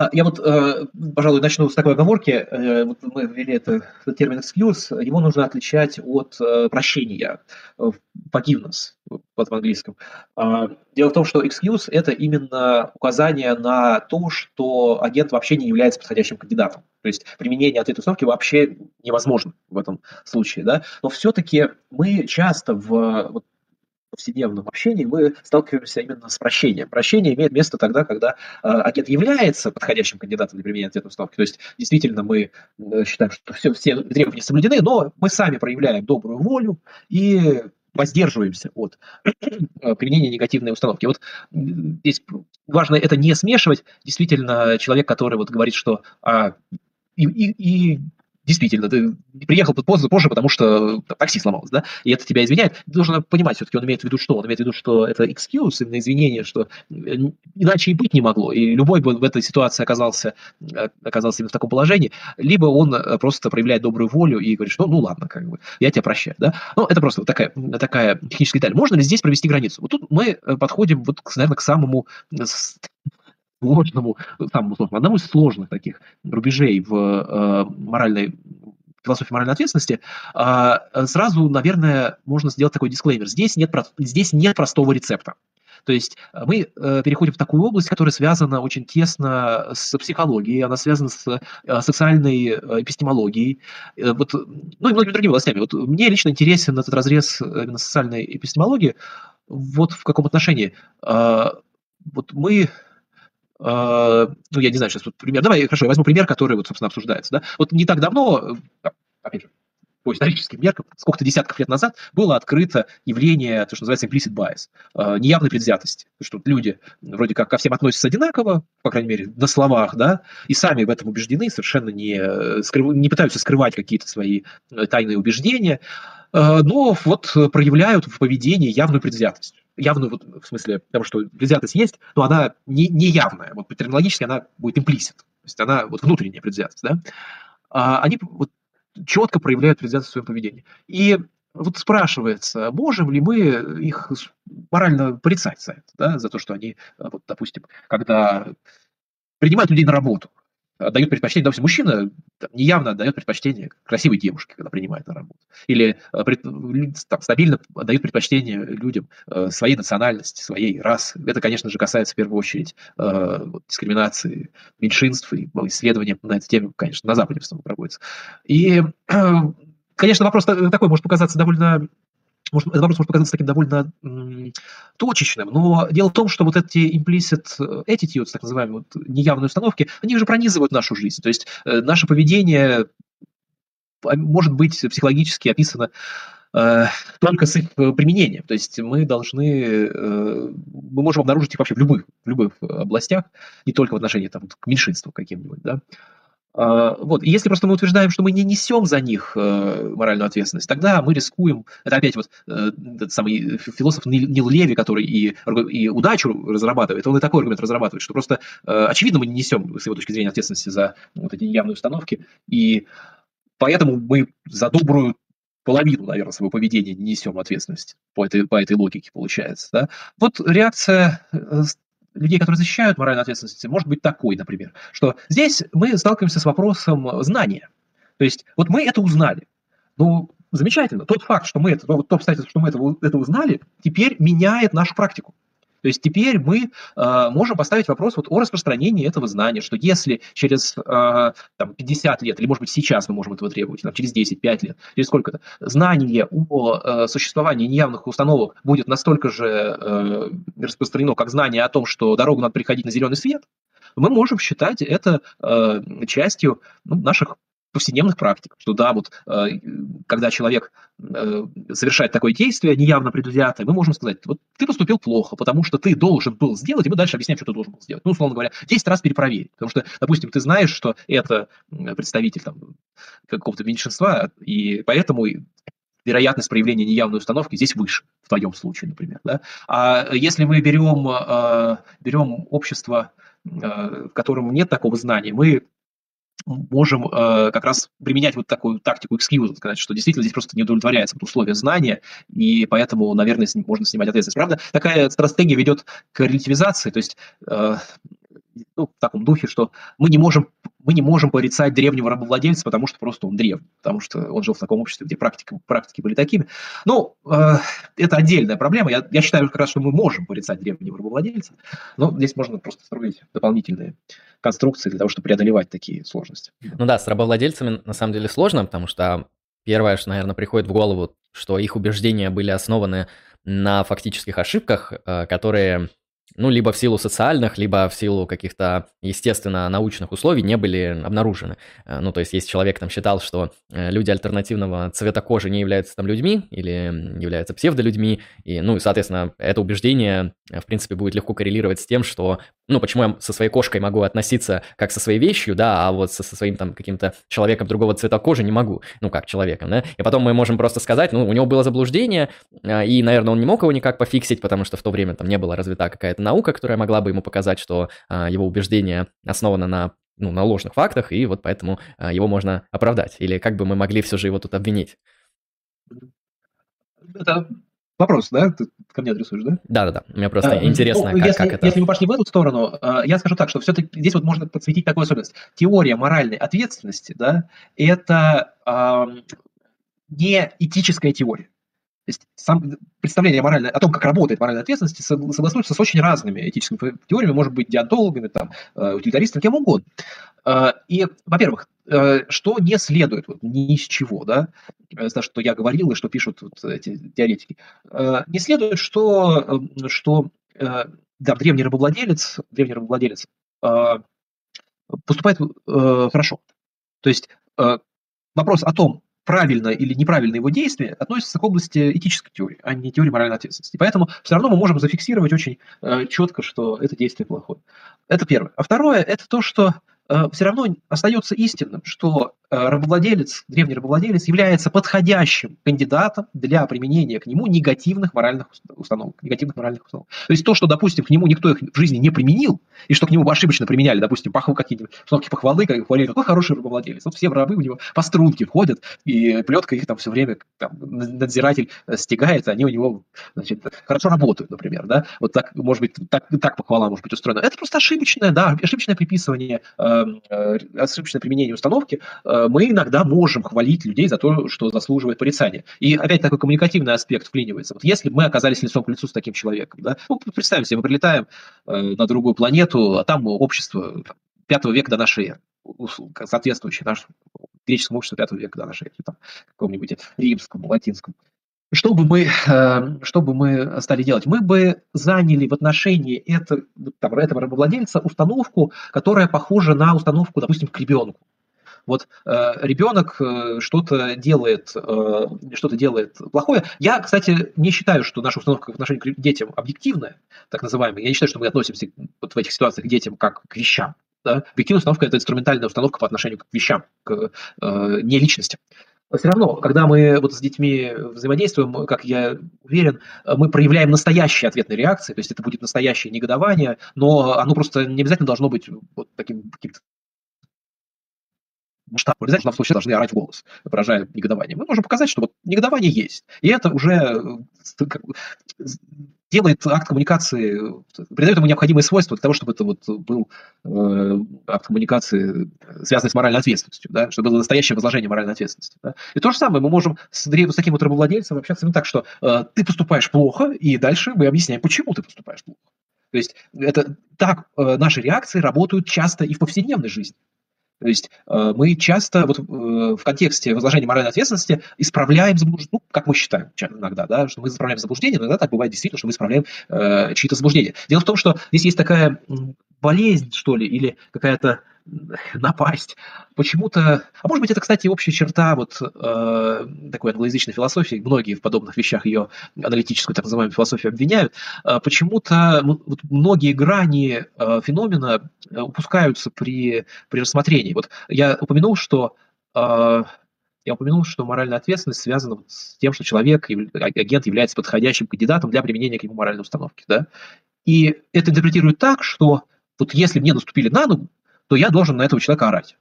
S2: А, я вот, э, пожалуй, начну с такой оговорки. Э, вот мы ввели это, этот термин excuse. Его нужно отличать от э, прощения, forgiveness в английском. А, дело в том, что excuse – это именно указание на то, что агент вообще не является подходящим кандидатом. То есть применение ответной установки вообще невозможно в этом случае. Да? Но все-таки мы часто в вот, повседневном общении мы сталкиваемся именно с прощением. Прощение имеет место тогда, когда э, агент является подходящим кандидатом для применения ответной установки. То есть действительно мы э, считаем, что все, все требования соблюдены, но мы сами проявляем добрую волю и воздерживаемся от *clears throat* э, применения негативной установки. Вот здесь важно это не смешивать. Действительно, человек, который вот говорит, что а, и, и, и действительно, ты приехал позже, позже, потому что такси сломалось, да, и это тебя извиняет. Ты должен понимать, все-таки он имеет в виду что? Он имеет в виду, что это excuse, именно извинение, что э, иначе и быть не могло. И любой бы в этой ситуации оказался, э, оказался именно в таком положении, либо он э, просто проявляет добрую волю и говорит, что ну ладно, как бы, я тебя прощаю, да. Ну, это просто такая, такая техническая деталь. Можно ли здесь провести границу? Вот тут мы подходим, вот, наверное, к самому сложному, самому сложному, одному из сложных таких рубежей в э, моральной философии моральной ответственности, э, сразу, наверное, можно сделать такой дисклеймер. Здесь нет, здесь нет простого рецепта. То есть э, мы э, переходим в такую область, которая связана очень тесно с психологией, она связана с э, социальной э, эпистемологией, э, вот, ну и многими другими областями. Вот мне лично интересен этот разрез именно социальной эпистемологии. Вот в каком отношении? Э, вот мы ну, я не знаю, сейчас вот пример. Давай, хорошо, я возьму пример, который, вот, собственно, обсуждается. Да? Вот не так давно, опять же, по историческим меркам, сколько-то десятков лет назад было открыто явление, то, что называется implicit bias, э, неявной предвзятости. Что люди вроде как ко всем относятся одинаково, по крайней мере, на словах, да, и сами в этом убеждены, совершенно не, э, скрыв... не пытаются скрывать какие-то свои э, тайные убеждения, но вот проявляют в поведении явную предвзятость. Явную, вот, в смысле, потому что предвзятость есть, но она не, не явная. Вот терминологически она будет имплисит. То есть она вот внутренняя предвзятость, да. А они вот четко проявляют предвзятость в своем поведении. И вот спрашивается, можем ли мы их морально порицать за это, да, за то, что они, вот, допустим, когда принимают людей на работу, дают предпочтение, допустим, мужчина там, неявно отдает предпочтение красивой девушке, когда принимает на работу. Или э, там, стабильно дают предпочтение людям э, своей национальности, своей расы. Это, конечно же, касается в первую очередь э, дискриминации меньшинств, и исследования на эту тему, конечно, на Западе в основном проводятся. И, *clears throat* конечно, вопрос такой может показаться довольно может, этот вопрос может показаться таким довольно точечным, но дело в том, что вот эти implicit attitudes, так называемые вот, неявные установки, они же пронизывают нашу жизнь. То есть э, наше поведение а, может быть психологически описано э, только с их э, применением. То есть мы должны, э, мы можем обнаружить их вообще в любых, в любых областях, не только в отношении там, к меньшинству каким-нибудь. Да? А, вот. если просто мы утверждаем, что мы не несем за них э, моральную ответственность, тогда мы рискуем, это опять вот э, этот самый философ Нил Леви, который и, и удачу разрабатывает, он и такой аргумент разрабатывает, что просто э, очевидно мы не несем, с его точки зрения, ответственности за вот эти неявные установки, и поэтому мы за добрую половину, наверное, своего поведения не несем ответственности по этой, по этой логике, получается. Да? Вот реакция людей, которые защищают моральную ответственность, может быть такой, например, что здесь мы сталкиваемся с вопросом знания. То есть вот мы это узнали. Ну, замечательно. Тот факт, что мы это, ну, то обстоятельство, что мы это, это узнали, теперь меняет нашу практику. То есть теперь мы э, можем поставить вопрос вот о распространении этого знания, что если через э, там, 50 лет, или может быть сейчас мы можем этого требовать, там, через 10-5 лет, через сколько-то, знание о э, существовании неявных установок будет настолько же э, распространено, как знание о том, что дорогу надо приходить на зеленый свет, мы можем считать это э, частью ну, наших повседневных практик, что да, вот э, когда человек э, совершает такое действие, неявно предвзятое, мы можем сказать, вот ты поступил плохо, потому что ты должен был сделать, и мы дальше объясняем, что ты должен был сделать. Ну, условно говоря, 10 раз перепроверить, потому что, допустим, ты знаешь, что это представитель там, какого-то меньшинства, и поэтому вероятность проявления неявной установки здесь выше, в твоем случае, например. Да? А если мы берем, э, берем общество, в котором нет такого знания, мы можем э, как раз применять вот такую тактику эксклюза, сказать, что действительно здесь просто не удовлетворяется вот условие знания, и поэтому, наверное, с можно снимать ответственность. Правда, такая стратегия ведет к релятивизации, то есть э, ну, в таком духе, что мы не можем мы не можем порицать древнего рабовладельца, потому что просто он древний, потому что он жил в таком обществе, где практика, практики были такими. Ну, э, это отдельная проблема. Я, я считаю как раз, что мы можем порицать древнего рабовладельца, но здесь можно просто строить дополнительные конструкции для того, чтобы преодолевать такие сложности.
S1: Ну да, с рабовладельцами на самом деле сложно, потому что первое, что, наверное, приходит в голову, что их убеждения были основаны на фактических ошибках, э, которые ну, либо в силу социальных, либо в силу каких-то, естественно, научных условий не были обнаружены. Э, ну, то есть, если человек там считал, что э, люди альтернативного цвета кожи не являются там людьми или являются псевдолюдьми, и, ну, и, соответственно, это убеждение, э, в принципе, будет легко коррелировать с тем, что, ну, почему я со своей кошкой могу относиться как со своей вещью, да, а вот со, со своим там каким-то человеком другого цвета кожи не могу, ну, как человеком, да, и потом мы можем просто сказать, ну, у него было заблуждение, и, наверное, он не мог его никак пофиксить, потому что в то время там не была развита какая-то наука, которая могла бы ему показать, что а, его убеждение основано на ну, на ложных фактах, и вот поэтому а, его можно оправдать. Или как бы мы могли все же его тут обвинить?
S2: Это вопрос, да? Ты ко мне адресуешь, да?
S1: Да-да-да. Мне просто а, интересно,
S2: ну,
S1: как,
S2: если,
S1: как это...
S2: Если мы пошли в эту сторону, а, я скажу так, что все-таки здесь вот можно подсветить такую особенность. Теория моральной ответственности, да, это э, не этическая теория. есть сам представление моральной, о том, как работает моральная ответственность, согласуется с очень разными этическими теориями, может быть, диантологами, там, э, утилитаристами, кем угодно. Э, и, во-первых, э, что не следует, вот, ни из чего, да, то, что я говорил и что пишут вот эти теоретики, не следует, что, что да, древний рабовладелец, древний рабовладелец поступает хорошо. То есть вопрос о том, правильно или неправильно его действие, относится к области этической теории, а не теории моральной ответственности. Поэтому все равно мы можем зафиксировать очень э, четко, что это действие плохое. Это первое. А второе – это то, что Э, все равно остается истинным, что э, рабовладелец, древний рабовладелец является подходящим кандидатом для применения к нему негативных моральных установок. Негативных моральных установок. То есть то, что, допустим, к нему никто их в жизни не применил, и что к нему ошибочно применяли, допустим, похвал какие-нибудь установки похвалы, как хвалили, какой хороший рабовладелец. Вот все рабы у него по струнке входят, и плетка их там все время, там, надзиратель э, стегает, они у него, значит, хорошо работают, например, да. Вот так, может быть, так, так похвала может быть устроена. Это просто ошибочное, да, ошибочное приписывание Э, ошибочное применение установки, э, мы иногда можем хвалить людей за то, что заслуживает порицания. И опять такой коммуникативный аспект вклинивается. Вот если мы оказались лицом к лицу с таким человеком, да, ну, представим себе, мы прилетаем э, на другую планету, а там общество пятого века до нашей эры, соответствующее нашему греческому обществу пятого века до нашей эры, там, какому-нибудь римскому, латинскому. Что бы, мы, эм, что бы мы стали делать? Мы бы заняли в отношении это, там, этого рабовладельца установку, которая похожа на установку, допустим, к ребенку. Вот э, ребенок э, что-то делает, э, что-то делает плохое. Я, кстати, не считаю, что наша установка в отношении к детям объективная, так называемая. Я не считаю, что мы относимся вот в этих ситуациях к детям как к вещам. Да? Объективная установка – это инструментальная установка по отношению к вещам, к э, не личности. Но все равно, когда мы вот с детьми взаимодействуем, как я уверен, мы проявляем настоящие ответные реакции, то есть это будет настоящее негодование, но оно просто не обязательно должно быть вот таким каким-то масштаб. Обязательно в случае должны орать в голос, выражая негодование. Мы можем показать, что вот негодование есть. И это уже э, делает акт коммуникации, придает ему необходимые свойства для того, чтобы это вот был э, акт коммуникации, связанный с моральной ответственностью, да, чтобы было настоящее возложение моральной ответственности. Да. И то же самое мы можем с, с таким вот рабовладельцем общаться не так, что э, ты поступаешь плохо, и дальше мы объясняем, почему ты поступаешь плохо. То есть это так э, наши реакции работают часто и в повседневной жизни. То есть э, мы часто вот, э, в контексте возложения моральной ответственности исправляем заблуждение, ну, как мы считаем иногда, да, что мы исправляем заблуждение, но иногда так бывает действительно, что мы исправляем э, чьи-то заблуждения. Дело в том, что здесь есть такая болезнь, что ли, или какая-то *laughs* напасть. Почему-то, а может быть, это, кстати, общая черта вот э, такой англоязычной философии, многие в подобных вещах ее аналитическую, так называемую философию обвиняют, э, почему-то вот, многие грани э, феномена э, упускаются при, при рассмотрении. Вот я упомянул, что э, я упомянул, что моральная ответственность связана с тем, что человек, агент является подходящим кандидатом для применения к нему моральной установки. Да? И это интерпретирует так, что вот если мне наступили на ногу, то я должен на этого человека орать.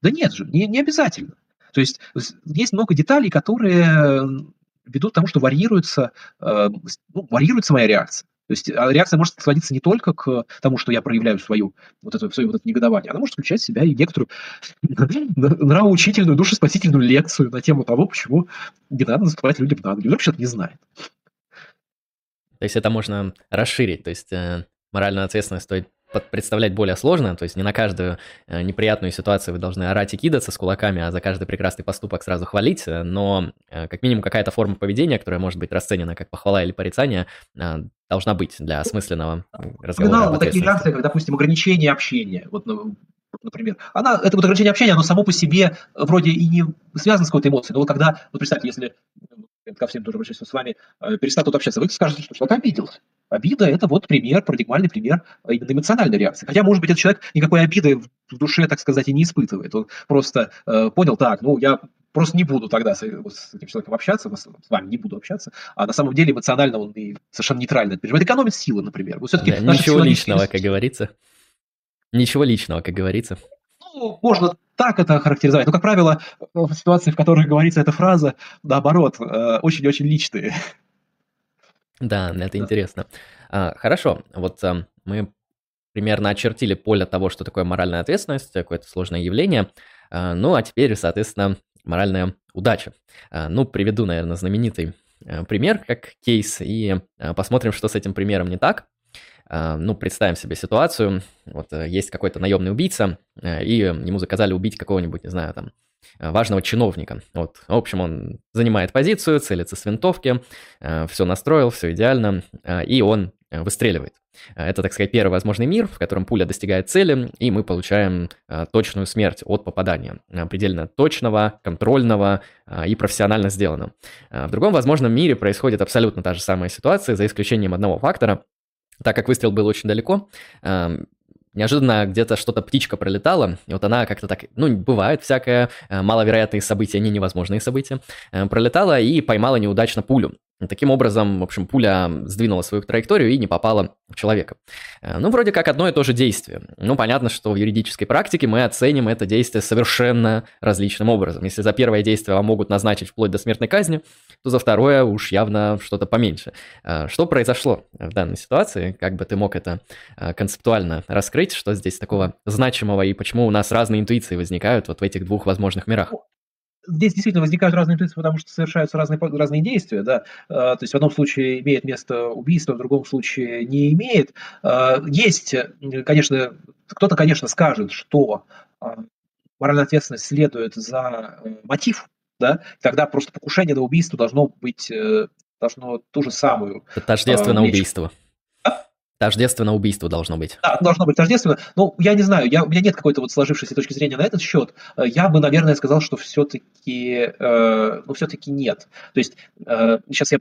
S2: Да нет же, не, не обязательно. То есть есть много деталей, которые ведут к тому, что варьируется, э, ну, варьируется моя реакция. То есть а реакция может сводиться не только к тому, что я проявляю свою, вот это, свое вот это негодование, она может включать в себя и некоторую *laughs* нравоучительную, душеспасительную лекцию на тему того, почему не надо наступать людям на ноги. Что-то не знает.
S1: То есть это можно расширить, то есть э, моральную ответственность стоит представлять более сложно, то есть не на каждую э, неприятную ситуацию вы должны орать и кидаться с кулаками, а за каждый прекрасный поступок сразу хвалить, э, но э, как минимум какая-то форма поведения, которая может быть расценена как похвала или порицание, должна быть для осмысленного разговора.
S2: вот такие реакции, как, допустим, ограничение общения. Вот, ну, например. Она, это вот ограничение общения, оно само по себе вроде и не связано с какой-то эмоцией, но вот когда, вот представьте, если ко всем тоже обращаюсь с вами, перестанут общаться, вы скажете, что человек обиделся. Обида – это вот пример, парадигмальный пример именно эмоциональной реакции. Хотя, может быть, этот человек никакой обиды в душе, так сказать, и не испытывает. Он просто э, понял, так, ну, я просто не буду тогда с, с этим человеком общаться, с, с вами не буду общаться, а на самом деле эмоционально он и совершенно нейтрально это переживает. Экономит силы, например. Вот
S1: да, ничего личного, как говорится. Ничего личного, как говорится.
S2: Ну, можно так это характеризовать. Но, как правило, в ситуации, в которых говорится эта фраза, наоборот, э, очень-очень личные.
S1: Да, это интересно. А, хорошо, вот а, мы примерно очертили поле того, что такое моральная ответственность, какое-то сложное явление. А, ну, а теперь, соответственно, моральная удача. А, ну, приведу, наверное, знаменитый пример как кейс и посмотрим, что с этим примером не так. Ну, представим себе ситуацию, вот есть какой-то наемный убийца, и ему заказали убить какого-нибудь, не знаю, там, важного чиновника. Вот, в общем, он занимает позицию, целится с винтовки, все настроил, все идеально, и он выстреливает. Э, это, так сказать, первый возможный мир, в котором пуля достигает цели, и мы получаем э, точную смерть от попадания. Э, предельно точного, контрольного и профессионально сделанного. В другом возможном мире происходит абсолютно та же самая ситуация, за исключением одного фактора. Так как выстрел был очень далеко, эм, неожиданно где-то что-то птичка пролетала, и вот она как-то так, ну, бывает всякое, маловероятные события, не невозможные события, пролетала и поймала неудачно пулю. Таким образом, в общем, пуля сдвинула свою траекторию и не попала в человека. Э, ну, вроде как одно и то же действие. Ну, понятно, что в юридической практике мы оценим это действие совершенно различным образом. Если за первое действие вам могут назначить вплоть до смертной казни, то за второе уж явно что-то поменьше. Э, что произошло в данной ситуации? Как бы ты мог это э, концептуально раскрыть? Что здесь такого значимого и почему у нас разные интуиции возникают вот в этих двух возможных мирах?
S2: Здесь действительно возникают разные интуиции, потому что совершаются разные, разные действия, да, а, то есть в одном случае имеет место убийство, в другом случае не имеет. А, есть, конечно, кто-то, конечно, скажет, что а, моральная ответственность следует за э, мотив, да, тогда просто покушение на убийство должно быть, э, должно ту же самую...
S1: Это тождественно убийство. Тождественно убийству должно быть.
S2: Да, должно быть тождественно. Ну, я не знаю, я, у меня нет какой-то вот сложившейся точки зрения на этот счет. Э, я бы, наверное, сказал, что все-таки, э, ну, все-таки нет. То есть, э, сейчас я,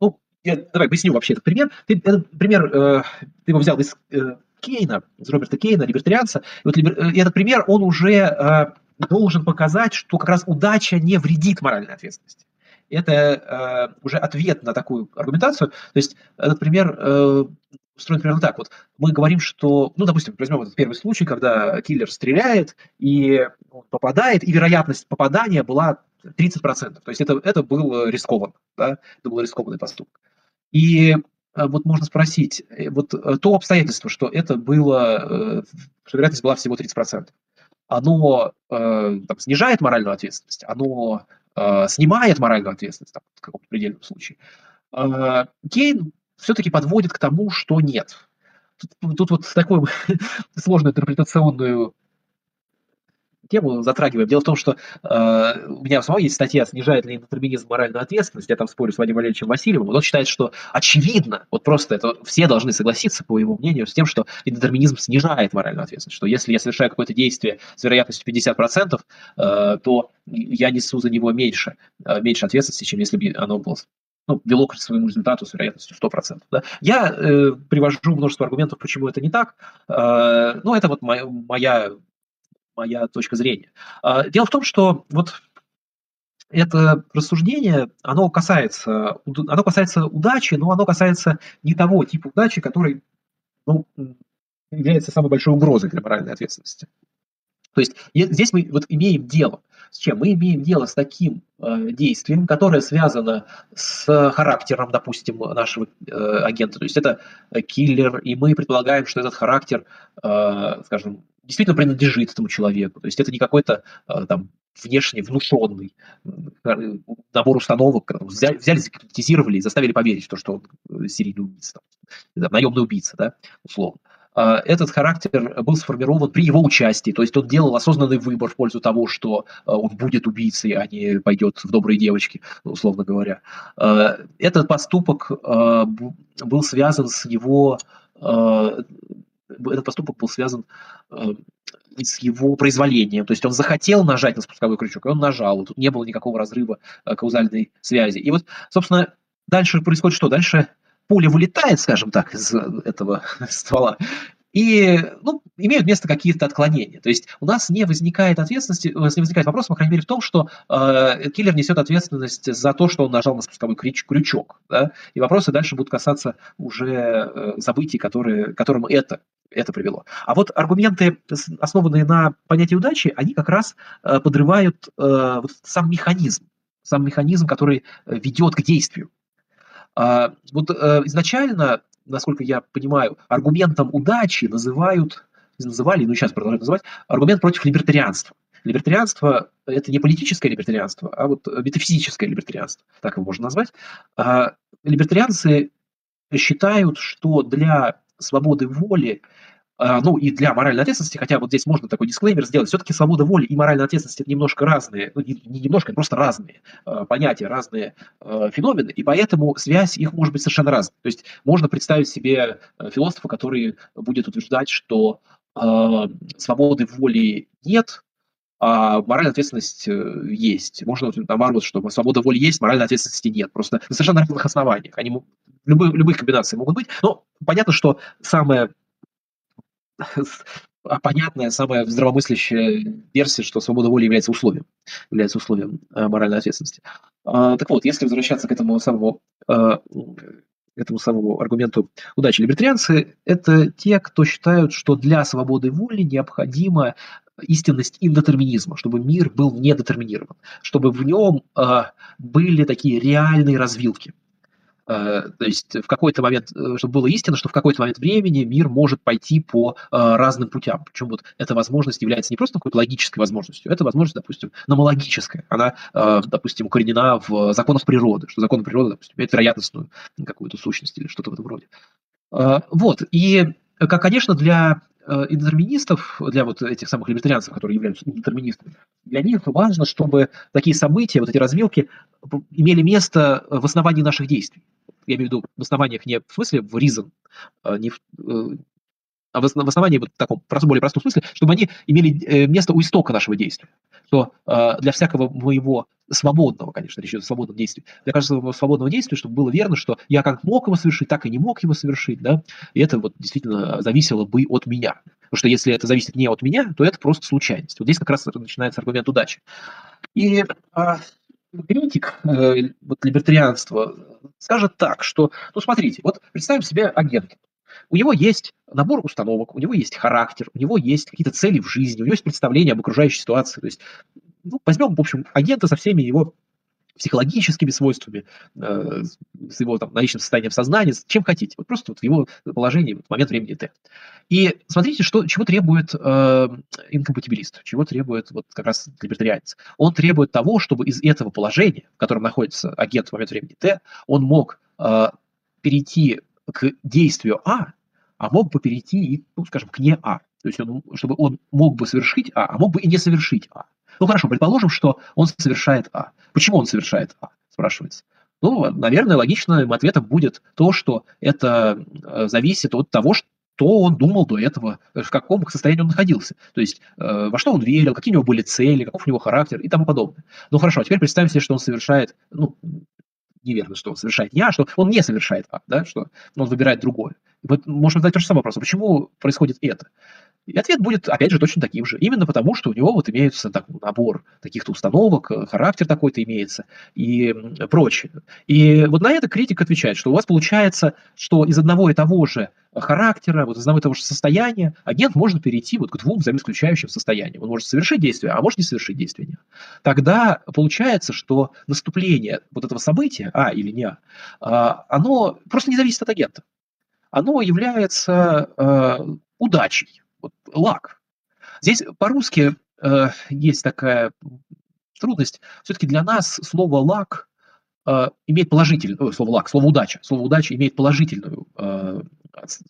S2: ну, я, давай поясню вообще этот пример. Ты, этот пример, э, ты его взял из э, Кейна, из Роберта Кейна, либертарианца. И вот либер, э, этот пример, он уже э, должен показать, что как раз удача не вредит моральной ответственности это э, уже ответ на такую аргументацию. То есть этот пример э, устроен примерно так. Вот мы говорим, что, ну, допустим, возьмем этот первый случай, когда киллер стреляет и он попадает, и вероятность попадания была 30%. То есть это, это был рискован, да, это был рискованный поступок. И э, вот можно спросить, э, вот э, то обстоятельство, что это было, что вероятность была всего 30%, оно там, снижает моральную ответственность, оно снимает моральную ответственность там, в каком-то предельном случае. Кейн все-таки подводит к тому, что нет. Тут, тут вот такую *laughs* сложную интерпретационную тему затрагиваем. Дело в том, что э, у меня самого есть статья «Снижает ли детерминизм моральную ответственность?». Я там спорю с Вадимом Валерьевичем Васильевым. Он считает, что очевидно, вот просто это все должны согласиться, по его мнению, с тем, что детерминизм снижает моральную ответственность. Что если я совершаю какое-то действие с вероятностью 50%, э, то я несу за него меньше, э, меньше ответственности, чем если бы оно было ну, вело к своему результату с вероятностью 100%. Да? Я э, привожу множество аргументов, почему это не так. Э, ну, это вот моя, моя, моя точка зрения. Э, дело в том, что вот это рассуждение, оно касается, оно касается удачи, но оно касается не того типа удачи, который ну, является самой большой угрозой для моральной ответственности. То есть здесь мы вот имеем дело с чем? Мы имеем дело с таким э, действием, которое связано с характером, допустим, нашего э, агента. То есть это киллер, и мы предполагаем, что этот характер, э, скажем, действительно принадлежит этому человеку. То есть это не какой-то э, там внешне внушенный э, набор установок, взяли, взяли, и заставили поверить в то, что он серийный убийца, там, наемный убийца, да, условно. А, этот характер был сформирован при его участии, то есть он делал осознанный выбор в пользу того, что а, он будет убийцей, а не пойдет в добрые девочки, условно говоря. А, этот поступок был связан с его этот поступок был связан с его произволением. То есть он захотел нажать на спусковой крючок, и он нажал. Тут не было никакого разрыва каузальной связи. И вот, собственно, дальше происходит что? Дальше пуля вылетает, скажем так, из этого *laughs* ствола, и ну, имеют место какие-то отклонения. То есть у нас не возникает ответственности, у нас не возникает вопроса, по крайней мере, в том, что э, киллер несет ответственность за то, что он нажал на спусковой крюч, крючок. Да? И вопросы дальше будут касаться уже э, событий, которые, которым это, это привело. А вот аргументы, основанные на понятии удачи, они как раз э, подрывают э, вот сам механизм, сам механизм, который э, ведет к действию. А, вот э, изначально, насколько я понимаю, аргументом удачи называют, называли, ну сейчас продолжают называть, аргумент против либертарианства. Либертарианство – это не политическое либертарианство, а вот метафизическое либертарианство, так его можно назвать. А либертарианцы считают, что для свободы воли ну и для моральной ответственности, хотя вот здесь можно такой дисклеймер сделать, все-таки свобода воли и моральная ответственность это немножко разные, ну не, не немножко, просто разные э, понятия, разные феномены, и поэтому связь их может быть совершенно разной. То есть можно представить себе э, философа, который будет утверждать, что свободы воли нет, а моральная ответственность э, есть. Можно наоборот, что свобода воли есть, моральной ответственности нет. Просто на совершенно разных основаниях. Они любые, любых комбинаций могут быть. Но понятно, что самое а *laughs* понятная, самая здравомыслящая версия, что свобода воли является условием, является условием э, моральной ответственности. А, так вот, если возвращаться к этому самому э, этому самому аргументу удачи. Либертарианцы – это те, кто считают, что для свободы воли необходима истинность индетерминизма, чтобы мир был недетерминирован, чтобы в нем э, были такие реальные развилки. Э, то есть в какой-то момент, э, чтобы было истинно, что в какой-то момент времени мир может пойти по э, разным путям. Причем вот эта возможность является не просто какой-то логической возможностью, это возможность, допустим, номологическая. Она, допустим, укоренена в законах природы, что законы природы, допустим, имеют вероятностную какую-то сущность или что-то в этом роде. Вот, и, как, конечно, для индетерминистов, для вот этих самых либертарианцев, которые являются индетерминистами, для них важно, чтобы такие события, вот эти развилки имели место в основании наших действий я имею в виду в основаниях не в смысле в reason, а не в, э, а в основании вот в таком более простом смысле, чтобы они имели э, место у истока нашего действия. Что э, для всякого моего свободного, конечно, речь идет о свободном действии, для каждого свободного действия, чтобы было верно, что я как мог его совершить, так и не мог его совершить, да, и это вот действительно зависело бы от меня. Потому что если это зависит не от меня, то это просто случайность. Вот здесь как раз начинается аргумент удачи. И а, критик э, вот, либертарианства скажет так, что, ну смотрите, вот представим себе агента. У него есть набор установок, у него есть характер, у него есть какие-то цели в жизни, у него есть представление об окружающей ситуации. То есть, ну, возьмем, в общем, агента со всеми его психологическими свойствами, э, с его там, наличным состоянием сознания, чем хотите. Вот просто вот в его положении в момент времени Т. И смотрите, что, чего требует э, инкомпатибилист, чего требует вот как раз либертарианец. Он требует того, чтобы из этого положения, в котором находится агент в момент времени Т, он мог э, перейти к действию А, а мог бы перейти и, ну, скажем, к не А. То есть он, чтобы он мог бы совершить А, а мог бы и не совершить А. Ну хорошо, предположим, что он совершает А. Почему он совершает А, спрашивается. Ну, наверное, логичным ответом будет то, что это э, зависит от того, что он думал до этого, э, в каком состоянии он находился. То есть, э, во что он верил, какие у него были цели, каков у него характер и тому подобное. Ну хорошо, а теперь представим себе, что он совершает, ну, неверно, что он совершает А, что он не совершает А, да, что он выбирает другое. Вот можно задать тот же самый вопрос, а почему происходит это? И ответ будет, опять же, точно таким же. Именно потому, что у него вот имеется так, набор таких-то установок, э, характер такой-то имеется и прочее. И вот на это критик отвечает, что у вас получается, что из одного и того же характера, вот из одного и того же состояния агент может перейти вот к двум взаимоисключающим состояниям. Он может совершить действие, а может не совершить действие. Тогда получается, что наступление вот этого события, а или не а, а оно просто не зависит от агента. Оно является э, удачей вот, лак. Здесь по-русски э, есть такая трудность. Все-таки для нас слово лак э, имеет положительную, слово лак, слово удача, слово удача имеет положительную э,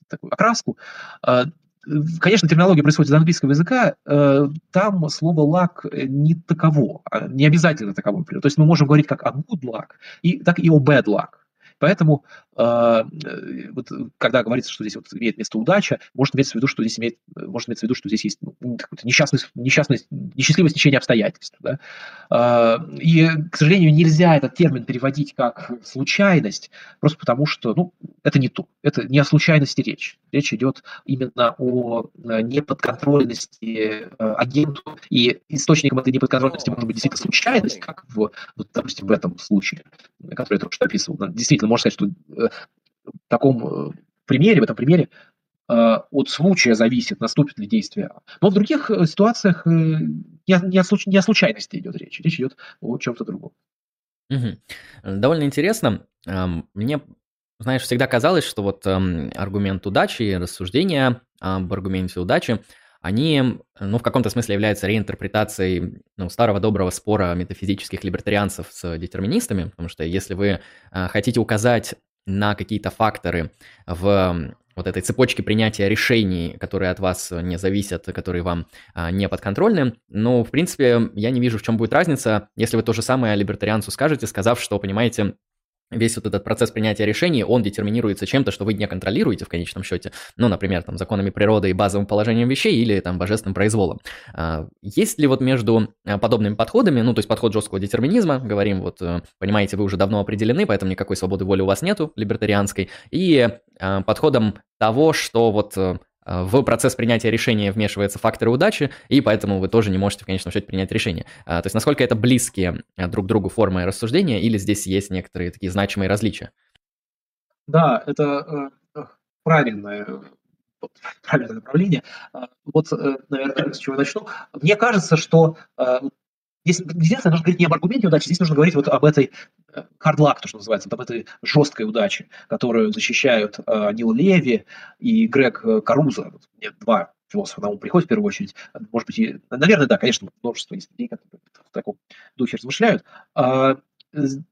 S2: такую окраску. Э, Конечно, терминология происходит из английского языка, э, там слово лак не таково, а не обязательно таково. То есть мы можем говорить как о good luck, и, так и о bad luck. Поэтому, а, э, вот, когда говорится, что здесь вот имеет место удача, может иметься в виду, что здесь имеет, может иметься в виду, что здесь есть ну, несчастность, несчастность, несчастливое стечение обстоятельств. Да? А, и, к сожалению, нельзя этот термин переводить как случайность, просто потому что ну, это не то. Это не о случайности речь. Речь идет именно о э, неподконтрольности э, агенту, и источником этой неподконтрольности может быть действительно случайность, как в, вот, допустим, в этом случае, который я только что описывал. Действительно, можно сказать, что э, в таком примере, в этом примере от случая зависит, наступит ли действие. Но в других ситуациях не о, случайности идет речь, речь идет о чем-то другом.
S1: Довольно интересно. Мне знаешь, всегда казалось, что вот эм, аргумент удачи, рассуждение об аргументе удачи, они, ну, в каком-то смысле являются реинтерпретацией, ну, старого доброго спора метафизических либертарианцев с детерминистами, потому что если вы э, хотите указать на какие-то факторы в вот этой цепочке принятия решений, которые от вас не зависят, которые вам а, не подконтрольны. Ну, в принципе, я не вижу, в чем будет разница, если вы то же самое либертарианцу скажете, сказав, что, понимаете, весь вот этот процесс принятия решений, он детерминируется чем-то, что вы не контролируете в конечном счете, ну, например, там, законами природы и базовым положением вещей или там божественным произволом. А, есть ли вот между а, подобными подходами, ну, то есть подход жесткого детерминизма, говорим, вот, э, понимаете, вы уже давно определены, поэтому никакой свободы воли у вас нету, либертарианской, и а, подходом того, что вот э, в процесс принятия решения вмешиваются факторы удачи, и поэтому вы тоже не можете в конечном счете принять решение. А, то есть насколько это близкие э, друг другу формы рассуждения, или здесь есть некоторые такие значимые различия?
S2: Да, это э, правильное, правильное направление. Вот, наверное, с чего начну. Мне кажется, что Здесь единственное, нужно говорить не об аргументе удачи, здесь нужно говорить вот об этой hard luck, то, что называется, вот об этой жесткой удаче, которую защищают э, Нил Леви и Грег э, Каруза. Вот мне два философа на ум приходят в первую очередь. Может быть, и, наверное, да, конечно, множество есть людей, которые в таком духе размышляют. Э,